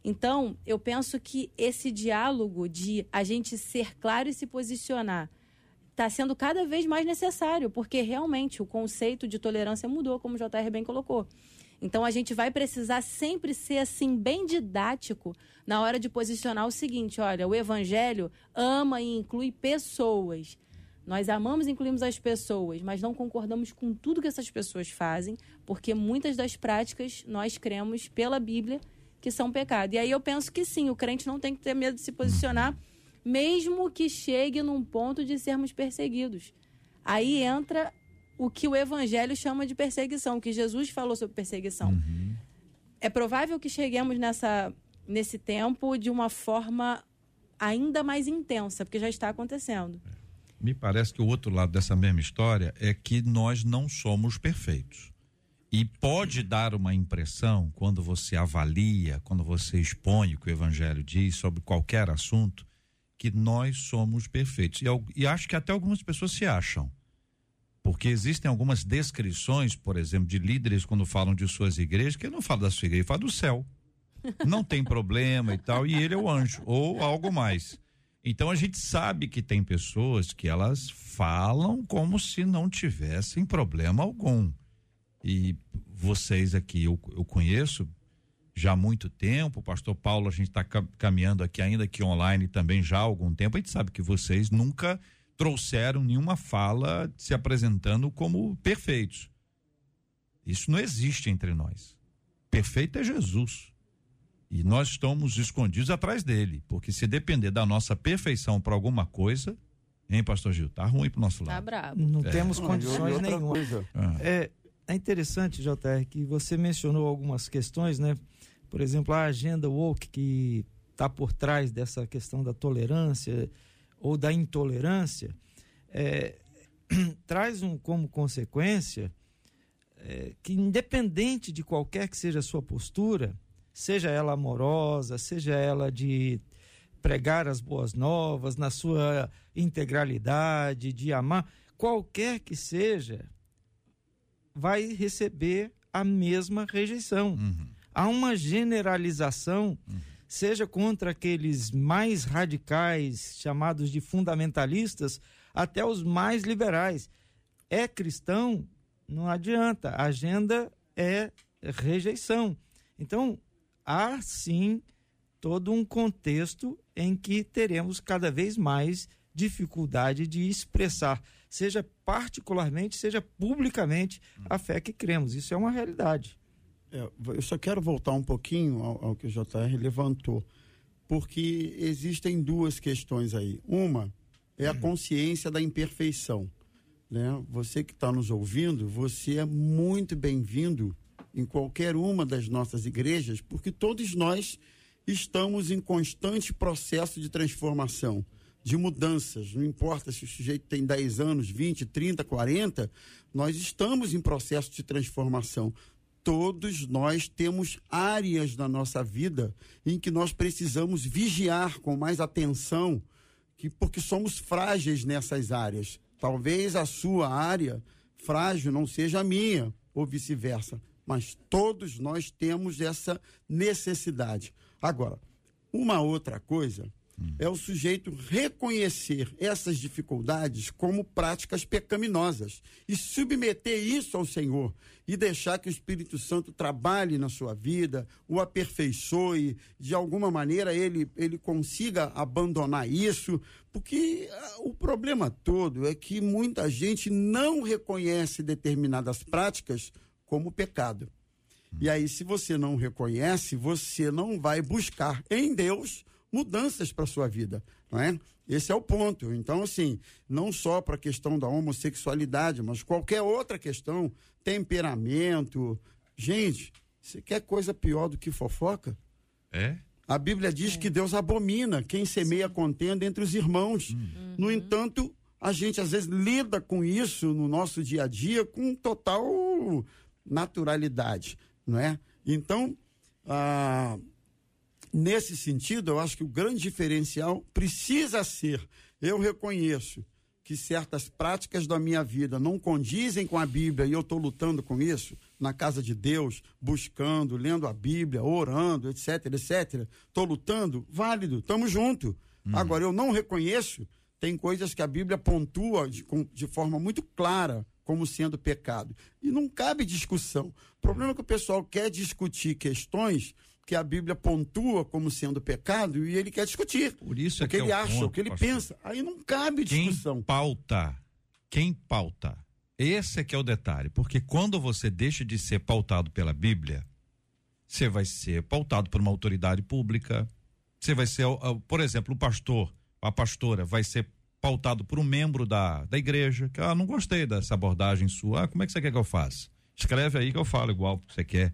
Então, eu penso que esse diálogo de a gente ser claro e se posicionar está sendo cada vez mais necessário, porque realmente o conceito de tolerância mudou, como o JR bem colocou. Então a gente vai precisar sempre ser assim bem didático na hora de posicionar o seguinte, olha, o evangelho ama e inclui pessoas. Nós amamos e incluímos as pessoas, mas não concordamos com tudo que essas pessoas fazem, porque muitas das práticas nós cremos pela Bíblia que são pecado. E aí eu penso que sim, o crente não tem que ter medo de se posicionar, mesmo que chegue num ponto de sermos perseguidos. Aí entra o que o evangelho chama de perseguição, o que Jesus falou sobre perseguição. Uhum. É provável que cheguemos nessa, nesse tempo de uma forma ainda mais intensa, porque já está acontecendo. Me parece que o outro lado dessa mesma história é que nós não somos perfeitos. E pode dar uma impressão, quando você avalia, quando você expõe o que o Evangelho diz sobre qualquer assunto, que nós somos perfeitos. E, e acho que até algumas pessoas se acham. Porque existem algumas descrições, por exemplo, de líderes quando falam de suas igrejas, que não fala da sua igreja, fala do céu. Não tem problema e tal, e ele é o anjo, ou algo mais. Então a gente sabe que tem pessoas que elas falam como se não tivessem problema algum e vocês aqui eu, eu conheço já há muito tempo, o pastor Paulo, a gente está caminhando aqui ainda que online também já há algum tempo, a gente sabe que vocês nunca trouxeram nenhuma fala se apresentando como perfeitos. Isso não existe entre nós. Perfeito é Jesus. E nós estamos escondidos atrás dele, porque se depender da nossa perfeição para alguma coisa, hein, pastor Gil, tá ruim pro nosso tá lado. Tá brabo. Não é. temos condições nenhuma. Ah. É, é interessante, JR, que você mencionou algumas questões, né? Por exemplo, a agenda woke que está por trás dessa questão da tolerância ou da intolerância, é, traz um, como consequência é, que, independente de qualquer que seja a sua postura, seja ela amorosa, seja ela de pregar as boas novas na sua integralidade, de amar, qualquer que seja, vai receber a mesma rejeição. Uhum. Há uma generalização uhum. seja contra aqueles mais radicais, chamados de fundamentalistas, até os mais liberais. É cristão, não adianta, a agenda é rejeição. Então, há sim todo um contexto em que teremos cada vez mais dificuldade de expressar, seja particularmente, seja publicamente, a fé que cremos. Isso é uma realidade. É, eu só quero voltar um pouquinho ao, ao que o JR levantou, porque existem duas questões aí. Uma é a consciência da imperfeição. Né? Você que está nos ouvindo, você é muito bem-vindo em qualquer uma das nossas igrejas, porque todos nós estamos em constante processo de transformação, de mudanças. Não importa se o sujeito tem 10 anos, 20, 30, 40, nós estamos em processo de transformação. Todos nós temos áreas da nossa vida em que nós precisamos vigiar com mais atenção, que, porque somos frágeis nessas áreas. Talvez a sua área frágil não seja a minha, ou vice-versa, mas todos nós temos essa necessidade. Agora, uma outra coisa é o sujeito reconhecer essas dificuldades como práticas pecaminosas e submeter isso ao Senhor e deixar que o Espírito Santo trabalhe na sua vida, o aperfeiçoe, de alguma maneira ele, ele consiga abandonar isso, porque ah, o problema todo é que muita gente não reconhece determinadas práticas como pecado. E aí, se você não reconhece, você não vai buscar em Deus mudanças para sua vida, não é? Esse é o ponto. Então, assim, não só para a questão da homossexualidade, mas qualquer outra questão, temperamento. Gente, você quer coisa pior do que fofoca? É? A Bíblia diz é. que Deus abomina quem semeia contenda entre os irmãos. Uhum. No entanto, a gente às vezes lida com isso no nosso dia a dia com total naturalidade, não é? Então, ah, nesse sentido, eu acho que o grande diferencial precisa ser, eu reconheço que certas práticas da minha vida não condizem com a Bíblia e eu estou lutando com isso, na casa de Deus, buscando, lendo a Bíblia, orando, etc, etc. Estou lutando, válido, estamos junto. Hum. Agora, eu não reconheço, tem coisas que a Bíblia pontua de, de forma muito clara como sendo pecado. E não cabe discussão. O problema é que o pessoal quer discutir questões que a Bíblia pontua como sendo pecado e ele quer discutir. Por isso é o que, que ele é acha, ponto, o que ele pastor. pensa. Aí não cabe discussão. Quem pauta, quem pauta, esse é que é o detalhe, porque quando você deixa de ser pautado pela Bíblia, você vai ser pautado por uma autoridade pública, você vai ser, por exemplo, o pastor, a pastora vai ser pautado por um membro da, da igreja, que ah, não gostei dessa abordagem sua, ah, como é que você quer que eu faça? Escreve aí que eu falo igual que você quer.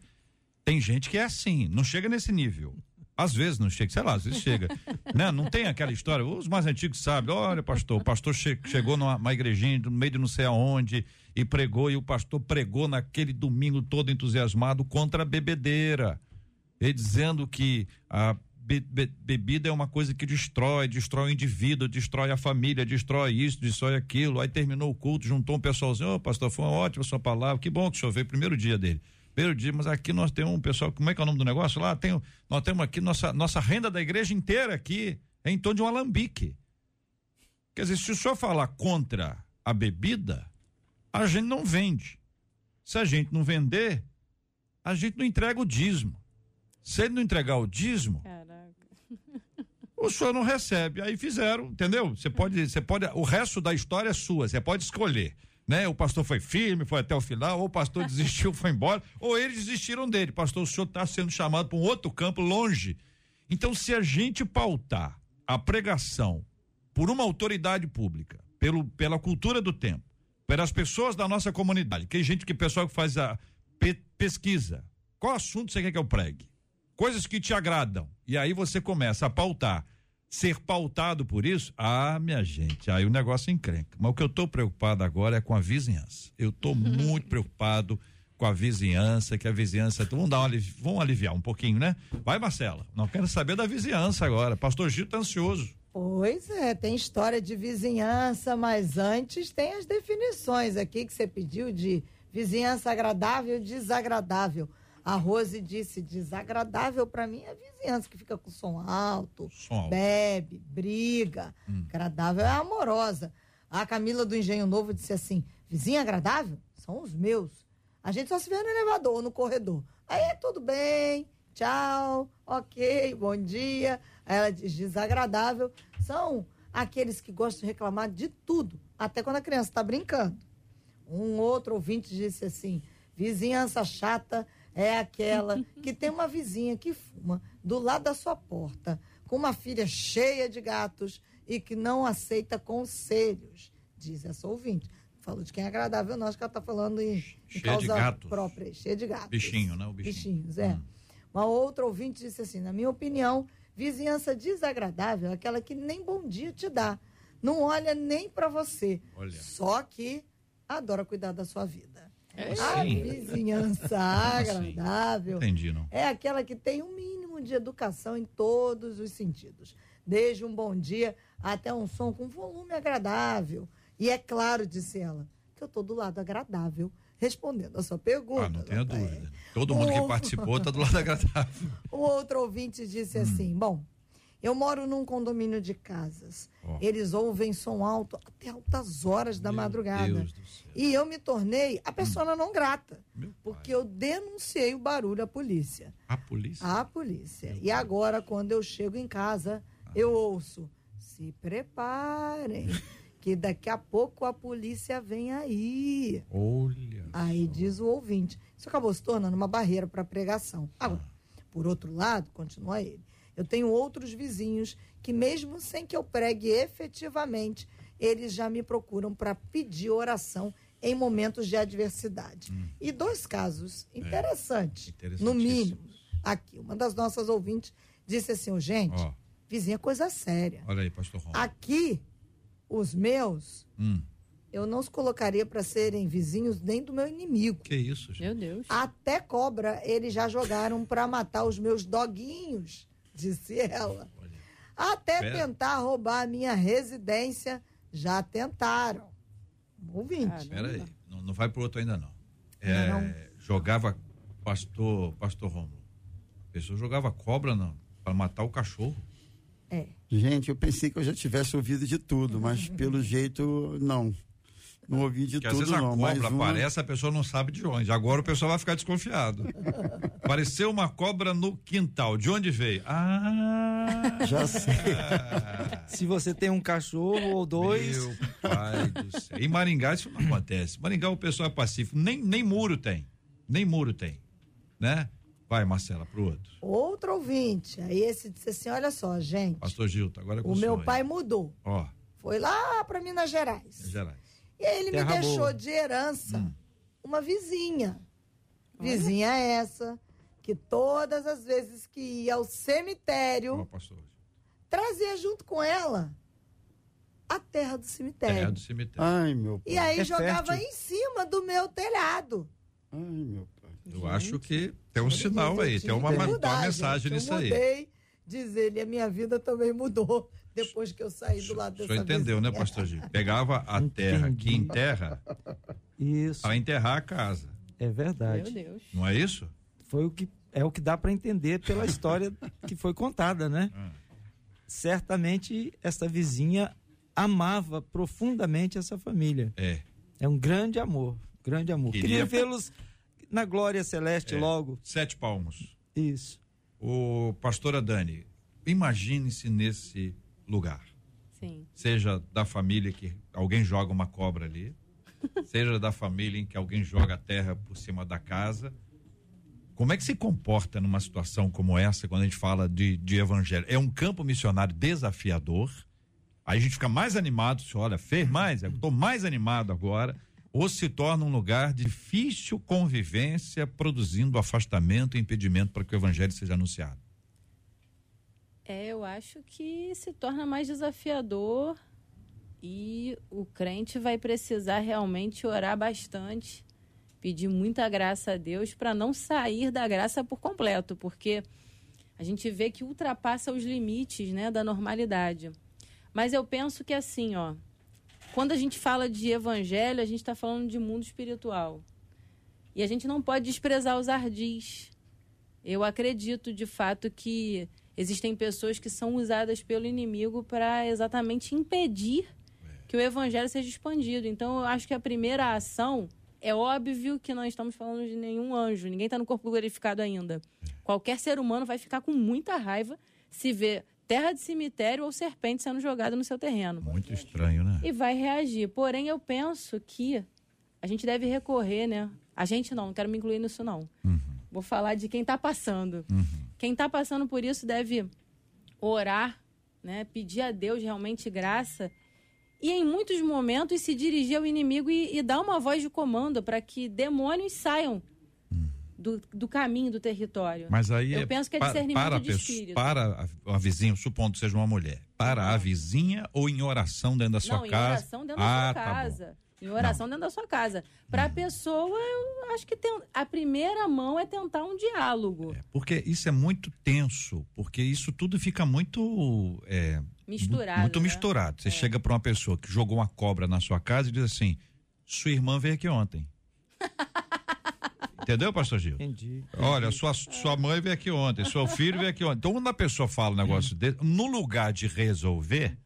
Tem gente que é assim, não chega nesse nível. Às vezes não chega, sei lá, às vezes chega. né? Não tem aquela história, os mais antigos sabem, olha pastor, o pastor che chegou numa uma igrejinha no meio de não sei aonde e pregou e o pastor pregou naquele domingo todo entusiasmado contra a bebedeira. E dizendo que a be, be, bebida é uma coisa que destrói, destrói o indivíduo, destrói a família, destrói isso, destrói aquilo. Aí terminou o culto, juntou um pessoalzinho, ô oh, pastor, foi uma ótima sua palavra, que bom que choveu, primeiro dia dele. Dia, mas aqui nós temos um pessoal, como é que é o nome do negócio lá? Tem, nós temos aqui nossa, nossa renda da igreja inteira aqui, é em torno de um alambique. Quer dizer, se o senhor falar contra a bebida, a gente não vende. Se a gente não vender, a gente não entrega o dízimo. Se ele não entregar o dízimo, o senhor não recebe. Aí fizeram, entendeu? Você pode, você pode, o resto da história é sua, você pode escolher. Né? O pastor foi firme, foi até o final, ou o pastor desistiu, foi embora, ou eles desistiram dele. Pastor, o senhor está sendo chamado para um outro campo longe. Então, se a gente pautar a pregação por uma autoridade pública, pelo, pela cultura do tempo, pelas pessoas da nossa comunidade, que gente que pessoal que faz a pe, pesquisa, qual assunto você quer que eu pregue? Coisas que te agradam. E aí você começa a pautar ser pautado por isso, ah, minha gente, aí o negócio encrenca. Mas o que eu estou preocupado agora é com a vizinhança. Eu estou muito preocupado com a vizinhança, que a vizinhança. Vamos, dar uma, vamos aliviar um pouquinho, né? Vai, Marcela. Não quero saber da vizinhança agora. Pastor Gil está ansioso. Pois é, tem história de vizinhança, mas antes tem as definições aqui que você pediu de vizinhança agradável e desagradável. A Rose disse: desagradável para mim é a vizinhança que fica com som alto, Som alto. bebe, briga. Hum. Agradável é amorosa. A Camila do Engenho Novo disse assim: vizinha agradável? São os meus. A gente só se vê no elevador no corredor. Aí tudo bem, tchau, ok, bom dia. Aí ela diz: desagradável. São aqueles que gostam de reclamar de tudo, até quando a criança está brincando. Um outro ouvinte disse assim: vizinhança chata é aquela que tem uma vizinha que fuma do lado da sua porta, com uma filha cheia de gatos e que não aceita conselhos, diz essa ouvinte. Falou de quem é agradável, não, acho que ela está falando em, em Cheia de causa gatos. própria, cheia de gatos. Bichinho, né? O bichinho. Bichinhos, é. Hum. Uma outra ouvinte disse assim: na minha opinião, vizinhança desagradável é aquela que nem bom dia te dá. Não olha nem para você. Olha. Só que adora cuidar da sua vida. É A sim. vizinhança agradável Entendi, não. é aquela que tem um mínimo de educação em todos os sentidos. Desde um bom dia até um som com volume agradável. E é claro, disse ela, que eu estou do lado agradável, respondendo a sua pergunta. Ah, não tenha Rafael. dúvida. Todo mundo que participou tá do lado agradável. O outro ouvinte disse Hum. assim: Bom, eu moro num condomínio de casas. Ó. Eles ouvem som alto até altas horas da Meu madrugada. E eu me tornei a persona não grata, Meu pai. porque eu denunciei o barulho à polícia. A polícia. À polícia. E agora, quando eu chego em casa, eu ouço: se preparem, que daqui a pouco a polícia vem aí. Olha. Aí diz o ouvinte. Isso acabou se tornando uma barreira para a pregação. Agora, por outro lado, continua ele, eu tenho outros vizinhos que, mesmo sem que eu pregue efetivamente, eles já me procuram para pedir oração em momentos de adversidade. E dois casos interessantes, no Interessantíssimo. mínimo. Aqui, uma das nossas ouvintes disse assim: "Ô, gente, Ó, vizinha é coisa séria. olha aí, pastor Romulo. Aqui, os meus, Hum, eu não os colocaria para serem vizinhos nem do meu inimigo. que isso, gente? Meu Deus. Até cobra eles já jogaram para matar os meus doguinhos, disse ela. Até Pera. tentar roubar a minha residência, já tentaram. Ouvinte. Cara. Espera aí, não, não vai pro outro ainda não. É, Não. Jogava pastor, pastor Romulo. A pessoa jogava cobra não, para matar o cachorro. É. Gente, eu pensei que eu já tivesse ouvido de tudo, mas pelo jeito, não. Não ouvi de Porque às tudo, vezes a não. cobra mais uma- aparece, a pessoa não sabe de onde. Agora o pessoal vai ficar desconfiado. Apareceu uma cobra no quintal. De onde veio? Ah! Já sei. Se você tem um cachorro ou dois, Meu pai do céu. Em Maringá isso não acontece. Maringá o pessoal é pacífico. Nem, nem muro tem. Nem muro tem. Né? Vai, Marcela, pro outro. Outro ouvinte. Aí esse disse assim: olha só, gente. Pastor Gilto, agora é com O meu senhor aí. pai mudou. Ó, Foi lá para Minas Gerais. Minas Gerais. E aí ele me Terra deixou boa. de herança Hum. uma vizinha. Vizinha essa que todas as vezes que ia ao cemitério, trazia junto com ela a terra do cemitério. Terra do cemitério. Ai, meu pai. E aí É jogava fértil. em cima do meu telhado. Ai, meu pai. Eu acho que tem um sinal aí, tem uma, uma mensagem gente. nisso eu aí. mudei, diz ele, a minha vida também mudou depois que eu saí do lado O dessa senhor entendeu, né, vizinha. pastor Gil? Pegava a terra que Entendi. enterra isso para enterrar a casa. é verdade. Meu Deus. Não é isso? Foi o que é o que dá para entender pela história que foi contada, né? Ah. Certamente essa vizinha amava profundamente essa família. É. É um grande amor, grande amor. Queria- Queria vê-los na glória celeste É. logo. Sete palmos. Isso. O pastora Dani, imagine-se nesse lugar. Sim. Seja da família que alguém joga uma cobra ali, seja da família em que alguém joga a terra por cima da casa. Como é que se comporta numa situação como essa quando a gente fala de, de evangelho? É um campo missionário desafiador. Aí a gente fica mais animado, se olha, fez mais, eu estou mais animado agora. Ou se torna um lugar de difícil convivência, produzindo afastamento e impedimento para que o evangelho seja anunciado. É, eu acho que se torna mais desafiador e o crente vai precisar realmente orar bastante, pedir muita graça a Deus para não sair da graça por completo, porque a gente vê que ultrapassa os limites, né, da normalidade. Mas eu penso que assim, ó, quando a gente fala de evangelho, a gente está falando de mundo espiritual. E a gente não pode desprezar os ardis. Eu acredito de fato que existem pessoas que são usadas pelo inimigo para exatamente impedir que o evangelho seja expandido. Então, eu acho que a primeira ação é óbvio que não estamos falando de nenhum anjo, ninguém está no corpo glorificado ainda. Qualquer ser humano vai ficar com muita raiva se ver terra de cemitério ou serpente sendo jogada no seu terreno. Muito estranho, né? E vai reagir. Porém, eu penso que a gente deve recorrer, né? A gente não, não quero me incluir nisso, não. Uhum. Vou falar de quem está passando. Uhum. Quem está passando por isso deve orar, né? Pedir a Deus realmente graça e em muitos momentos se dirigir ao inimigo e, e dar uma voz de comando para que demônios saiam do, do, caminho do território. Mas aí eu é penso que é discernimento para, a de pessoa- espírito. para a, a vizinha, supondo que seja uma mulher, para a vizinha ou em oração dentro da sua não, em casa? oração dentro ah, da sua tá bom. Em oração dentro da sua casa. Para a pessoa, eu acho que tem, a primeira mão é tentar um diálogo. Porque isso é muito tenso, porque isso tudo fica muito é, Misturado, mu- muito né? misturado. Você chega para uma pessoa que jogou uma cobra na sua casa e diz assim: "Sua irmã veio aqui ontem". Entendeu, pastor Gil? Entendi. Olha, sua, sua mãe veio aqui ontem, seu filho veio aqui ontem. Então, quando a pessoa fala um negócio desse, no lugar de resolver,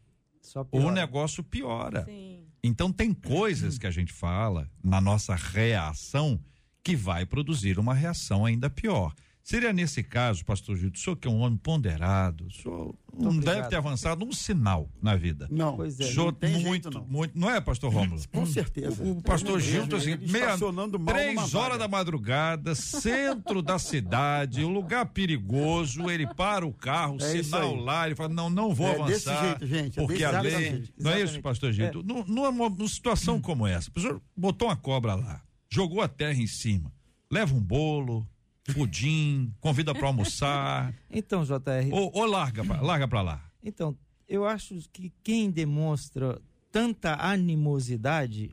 Só o negócio piora. Sim. Então tem coisas que a gente fala na nossa reação que vai produzir uma reação ainda pior. Seria nesse caso, pastor Gil, o senhor que é um homem ponderado, o senhor não obrigado. deve ter avançado um sinal na vida. Não, Pois O é. senhor não tem muito, jeito, não. muito, não é, pastor Rômulo? com certeza. O pastor Ele Gil, mesmo, tá assim, meia, três numa horas da madrugada, centro da cidade, um lugar perigoso, ele para o carro, É sinal lá, ele fala, não, não vou É desse avançar. jeito, gente, é porque desse a lei, jeito. não é isso, Exatamente. pastor Gil? É. Nu- Numa, numa situação como essa, o senhor botou uma cobra lá, jogou a terra em cima, leva um bolo, pudim, convida para almoçar, Então, JR, ou, ou larga, pra, larga pra lá. Então, eu acho que quem demonstra tanta animosidade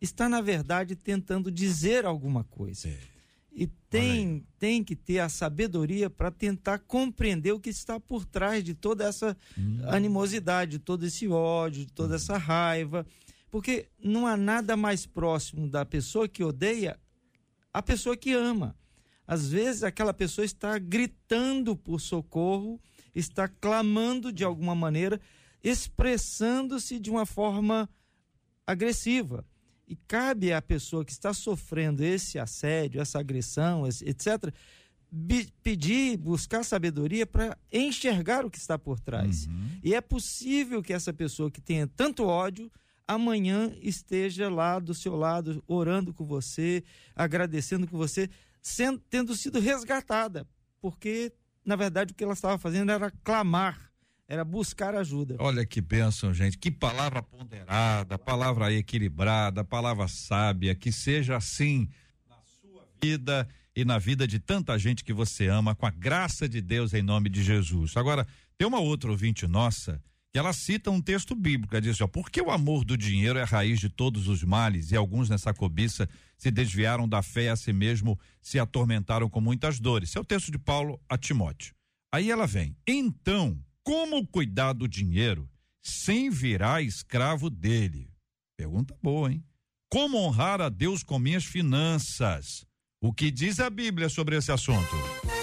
está, na verdade, tentando dizer alguma coisa. É. E tem, tem que ter a sabedoria para tentar compreender o que está por trás de toda essa animosidade, de todo esse ódio, de toda essa raiva. Porque não há nada mais próximo da pessoa que odeia a pessoa que ama. Às vezes aquela pessoa está gritando por socorro, está clamando de alguma maneira, expressando-se de uma forma agressiva. E cabe à pessoa que está sofrendo esse assédio, essa agressão, etc., pedir, buscar sabedoria para enxergar o que está por trás. E é possível que essa pessoa que tenha tanto ódio amanhã esteja lá do seu lado, orando com você, agradecendo com você, sendo, tendo sido resgatada, porque na verdade o que ela estava fazendo era clamar, era buscar ajuda. Olha que bênção, gente. Que palavra ponderada, palavra equilibrada, palavra sábia, que seja assim na sua vida e na vida de tanta gente que você ama, com a graça de Deus em nome de Jesus. Agora, tem uma outra ouvinte nossa ela cita um texto bíblico, ela diz assim, ó, porque o amor do dinheiro é a raiz de todos os males e alguns nessa cobiça se desviaram da fé a si mesmo se atormentaram com muitas dores. Esse é o texto de Paulo a Timóteo. Aí ela vem, então, como cuidar do dinheiro sem virar escravo dele? Pergunta boa, hein? Como honrar a Deus com minhas finanças? O que diz a Bíblia sobre esse assunto?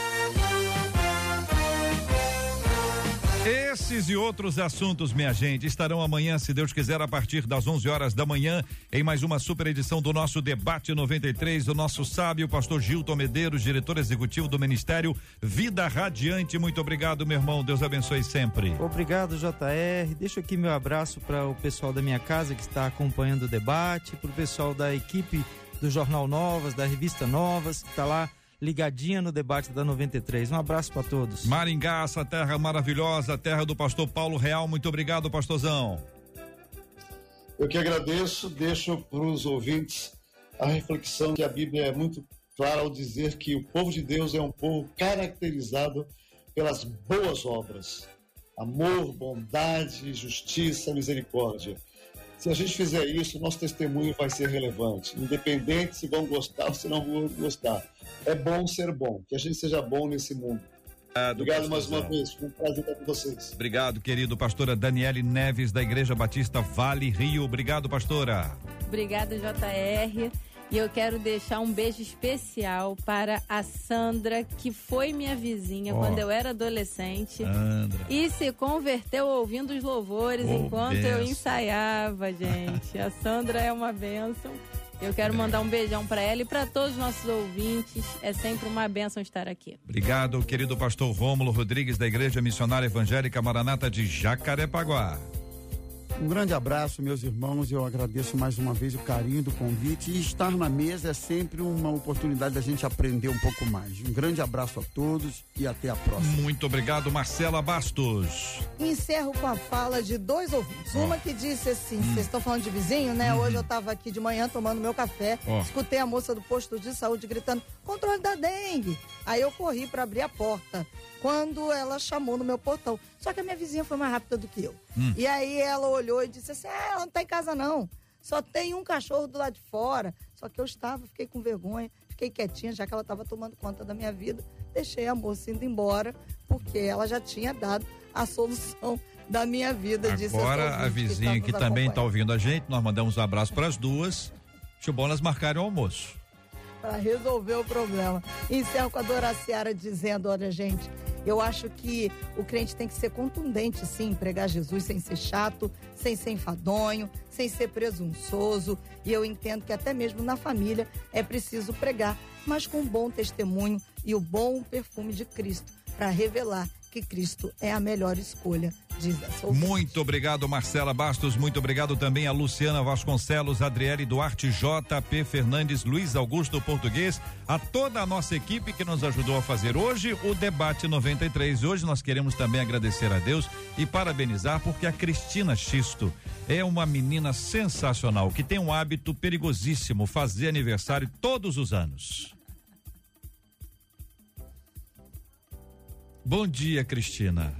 Esses e outros assuntos, minha gente, estarão amanhã, se Deus quiser, a partir das 11 horas da manhã, em mais uma super edição do nosso Debate 93, do nosso sábio pastor Gilton Medeiros, diretor executivo do Ministério Vida Radiante. Muito obrigado, meu irmão. Deus abençoe sempre. Obrigado, JR. Deixo aqui meu abraço para o pessoal da minha casa que está acompanhando o debate, para o pessoal da equipe do Jornal Novas, da revista Novas, que está lá ligadinha no debate da 93. Um abraço para todos. Maringá, essa terra maravilhosa, terra do pastor Paulo Real. Muito obrigado, pastorzão. Eu que agradeço, deixo para os ouvintes a reflexão que a Bíblia é muito clara ao dizer que o povo de Deus é um povo caracterizado pelas boas obras. Amor, bondade, justiça, misericórdia. Se a gente fizer isso, nosso testemunho vai ser relevante, independente se vão gostar ou se não vão gostar. É bom ser bom, que a gente seja bom nesse mundo. Obrigado mais uma vez, foi um prazer estar com vocês. Obrigado, querido pastora Daniele Neves, da Igreja Batista Vale Rio. Obrigado, pastora. Obrigada, JR. E eu quero deixar um beijo especial para a Sandra, que foi minha vizinha oh. quando eu era adolescente. Sandra. E se converteu ouvindo os louvores oh, enquanto benção. eu ensaiava, gente. A Sandra é uma bênção. Eu quero mandar um beijão para ela e para todos os nossos ouvintes. É sempre uma bênção estar aqui. Obrigado, querido pastor Rômulo Rodrigues, da Igreja Missionária Evangélica Maranata de Jacarepaguá. Um grande abraço, meus irmãos. Eu agradeço mais uma vez o carinho do convite. E estar na mesa é sempre uma oportunidade da gente aprender um pouco mais. Um grande abraço a todos e até a próxima. Muito obrigado, Marcela Bastos. Encerro com a fala de dois ouvintes. Oh. Uma que disse assim: hum. vocês hum. estão falando de vizinho, né? Hum. Hoje eu estava aqui de manhã tomando meu café. Oh. Escutei a moça do posto de saúde gritando: controle da dengue. Aí eu corri para abrir a porta quando ela chamou no meu portão. Só que a minha vizinha foi mais rápida do que eu. Hum. E aí ela olhou e disse assim: ah, ela não tá em casa, não. Só tem um cachorro do lado de fora. Só que eu estava, fiquei com vergonha, fiquei quietinha, já que ela estava tomando conta da minha vida. Deixei a moça indo embora, porque ela já tinha dado a solução da minha vida. Agora a vizinha que, que também está ouvindo a gente, nós mandamos um abraço para as duas. Elas marcarem o almoço. Para resolver o problema. Encerro com a Dora Seara dizendo: olha, gente, eu acho que o crente tem que ser contundente, sim, pregar Jesus sem ser chato, sem ser enfadonho, sem ser presunçoso. E eu entendo que até mesmo na família é preciso pregar, mas com um bom testemunho e o bom perfume de Cristo para revelar que Cristo é a melhor escolha muito obrigado, Marcela Bastos. Muito obrigado também a Luciana Vasconcelos, Adriele Duarte, JP Fernandes, Luiz Augusto Português, a toda a nossa equipe que nos ajudou a fazer hoje o debate 93. Hoje nós queremos também agradecer a Deus e parabenizar porque a Cristina Xisto é uma menina sensacional que tem um hábito perigosíssimo, fazer aniversário todos os anos. Bom dia, Cristina.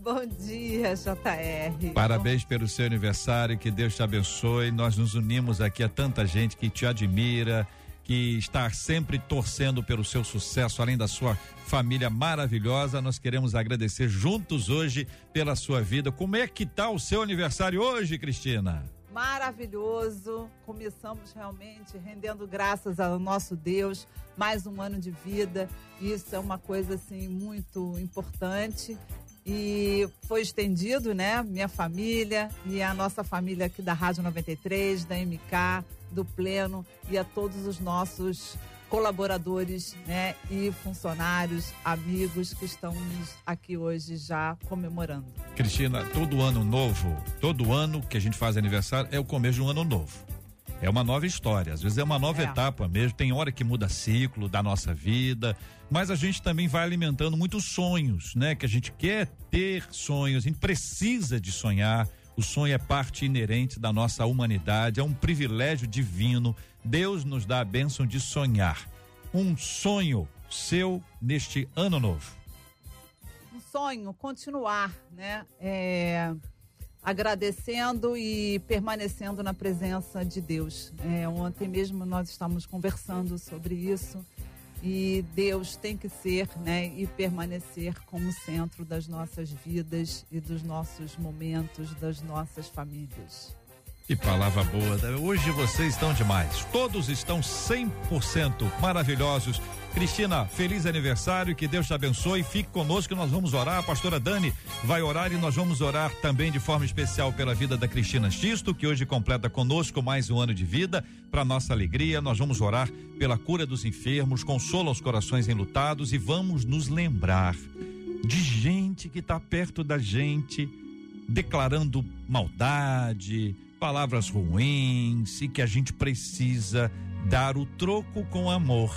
Bom dia, JR. Parabéns pelo seu aniversário, que Deus te abençoe. Nós nos unimos aqui a tanta gente que te admira, que está sempre torcendo pelo seu sucesso, além da sua família maravilhosa. Nós queremos agradecer juntos hoje pela sua vida. Como é que tá o seu aniversário hoje, Cristina? Maravilhoso. Começamos realmente rendendo graças ao nosso Deus, mais um ano de vida. Isso é uma coisa assim muito importante e foi estendido, né? Minha família e a nossa família aqui da Rádio 93, da MK, do Pleno e a todos os nossos colaboradores, né, e funcionários, amigos que estão aqui hoje já comemorando. Cristina, todo ano novo, todo ano que a gente faz aniversário é o começo de um ano novo. É uma nova história, às vezes é uma nova é. etapa mesmo, tem hora que muda ciclo da nossa vida, mas a gente também vai alimentando muitos sonhos, né? Que a gente quer ter sonhos, a gente precisa de sonhar. O sonho é parte inerente da nossa humanidade, é um privilégio divino. Deus nos dá a bênção de sonhar. Um sonho seu neste ano novo. Um sonho, continuar, né? É agradecendo e permanecendo na presença de Deus. É, ontem mesmo nós estávamos conversando sobre isso e Deus tem que ser né, e permanecer como centro das nossas vidas e dos nossos momentos, das nossas famílias. Que palavra boa. Né? Hoje vocês estão demais. Todos estão 100% maravilhosos. Cristina, feliz aniversário, que Deus te abençoe. Fique conosco nós vamos orar. A pastora Dani vai orar e nós vamos orar também de forma especial pela vida da Cristina Xisto, que hoje completa conosco mais um ano de vida. Para nossa alegria, nós vamos orar pela cura dos enfermos, consola os corações enlutados e vamos nos lembrar de gente que está perto da gente, declarando maldade, palavras ruins e que a gente precisa dar o troco com amor.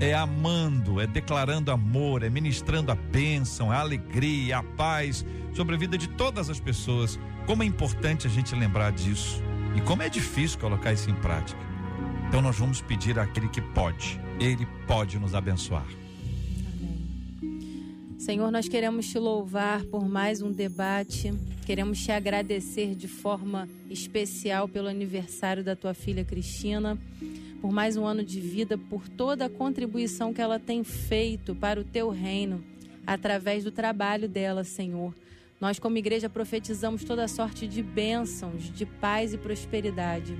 É amando, é declarando amor, é ministrando a bênção, a alegria, a paz sobre a vida de todas as pessoas. Como é importante a gente lembrar disso e como é difícil colocar isso em prática. Então nós vamos pedir àquele que pode, ele pode nos abençoar. Senhor, nós queremos te louvar por mais um debate, queremos te agradecer de forma especial pelo aniversário da tua filha Cristina, por mais um ano de vida, por toda a contribuição que ela tem feito para o teu reino, através do trabalho dela, Senhor. Nós, como igreja, profetizamos toda sorte de bênçãos, de paz e prosperidade.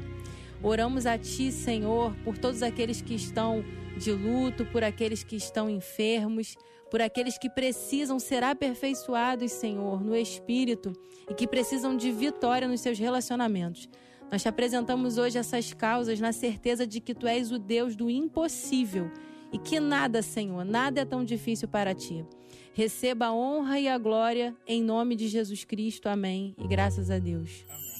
Oramos a Ti, Senhor, por todos aqueles que estão de luto, por aqueles que estão enfermos, por aqueles que precisam ser aperfeiçoados, Senhor, no espírito e que precisam de vitória nos seus relacionamentos. Nós te apresentamos hoje essas causas na certeza de que tu és o Deus do impossível e que nada, Senhor, nada é tão difícil para ti. Receba a honra e a glória em nome de Jesus Cristo. Amém. E graças a Deus. Você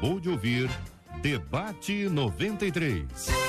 acabou de ouvir Debate 93.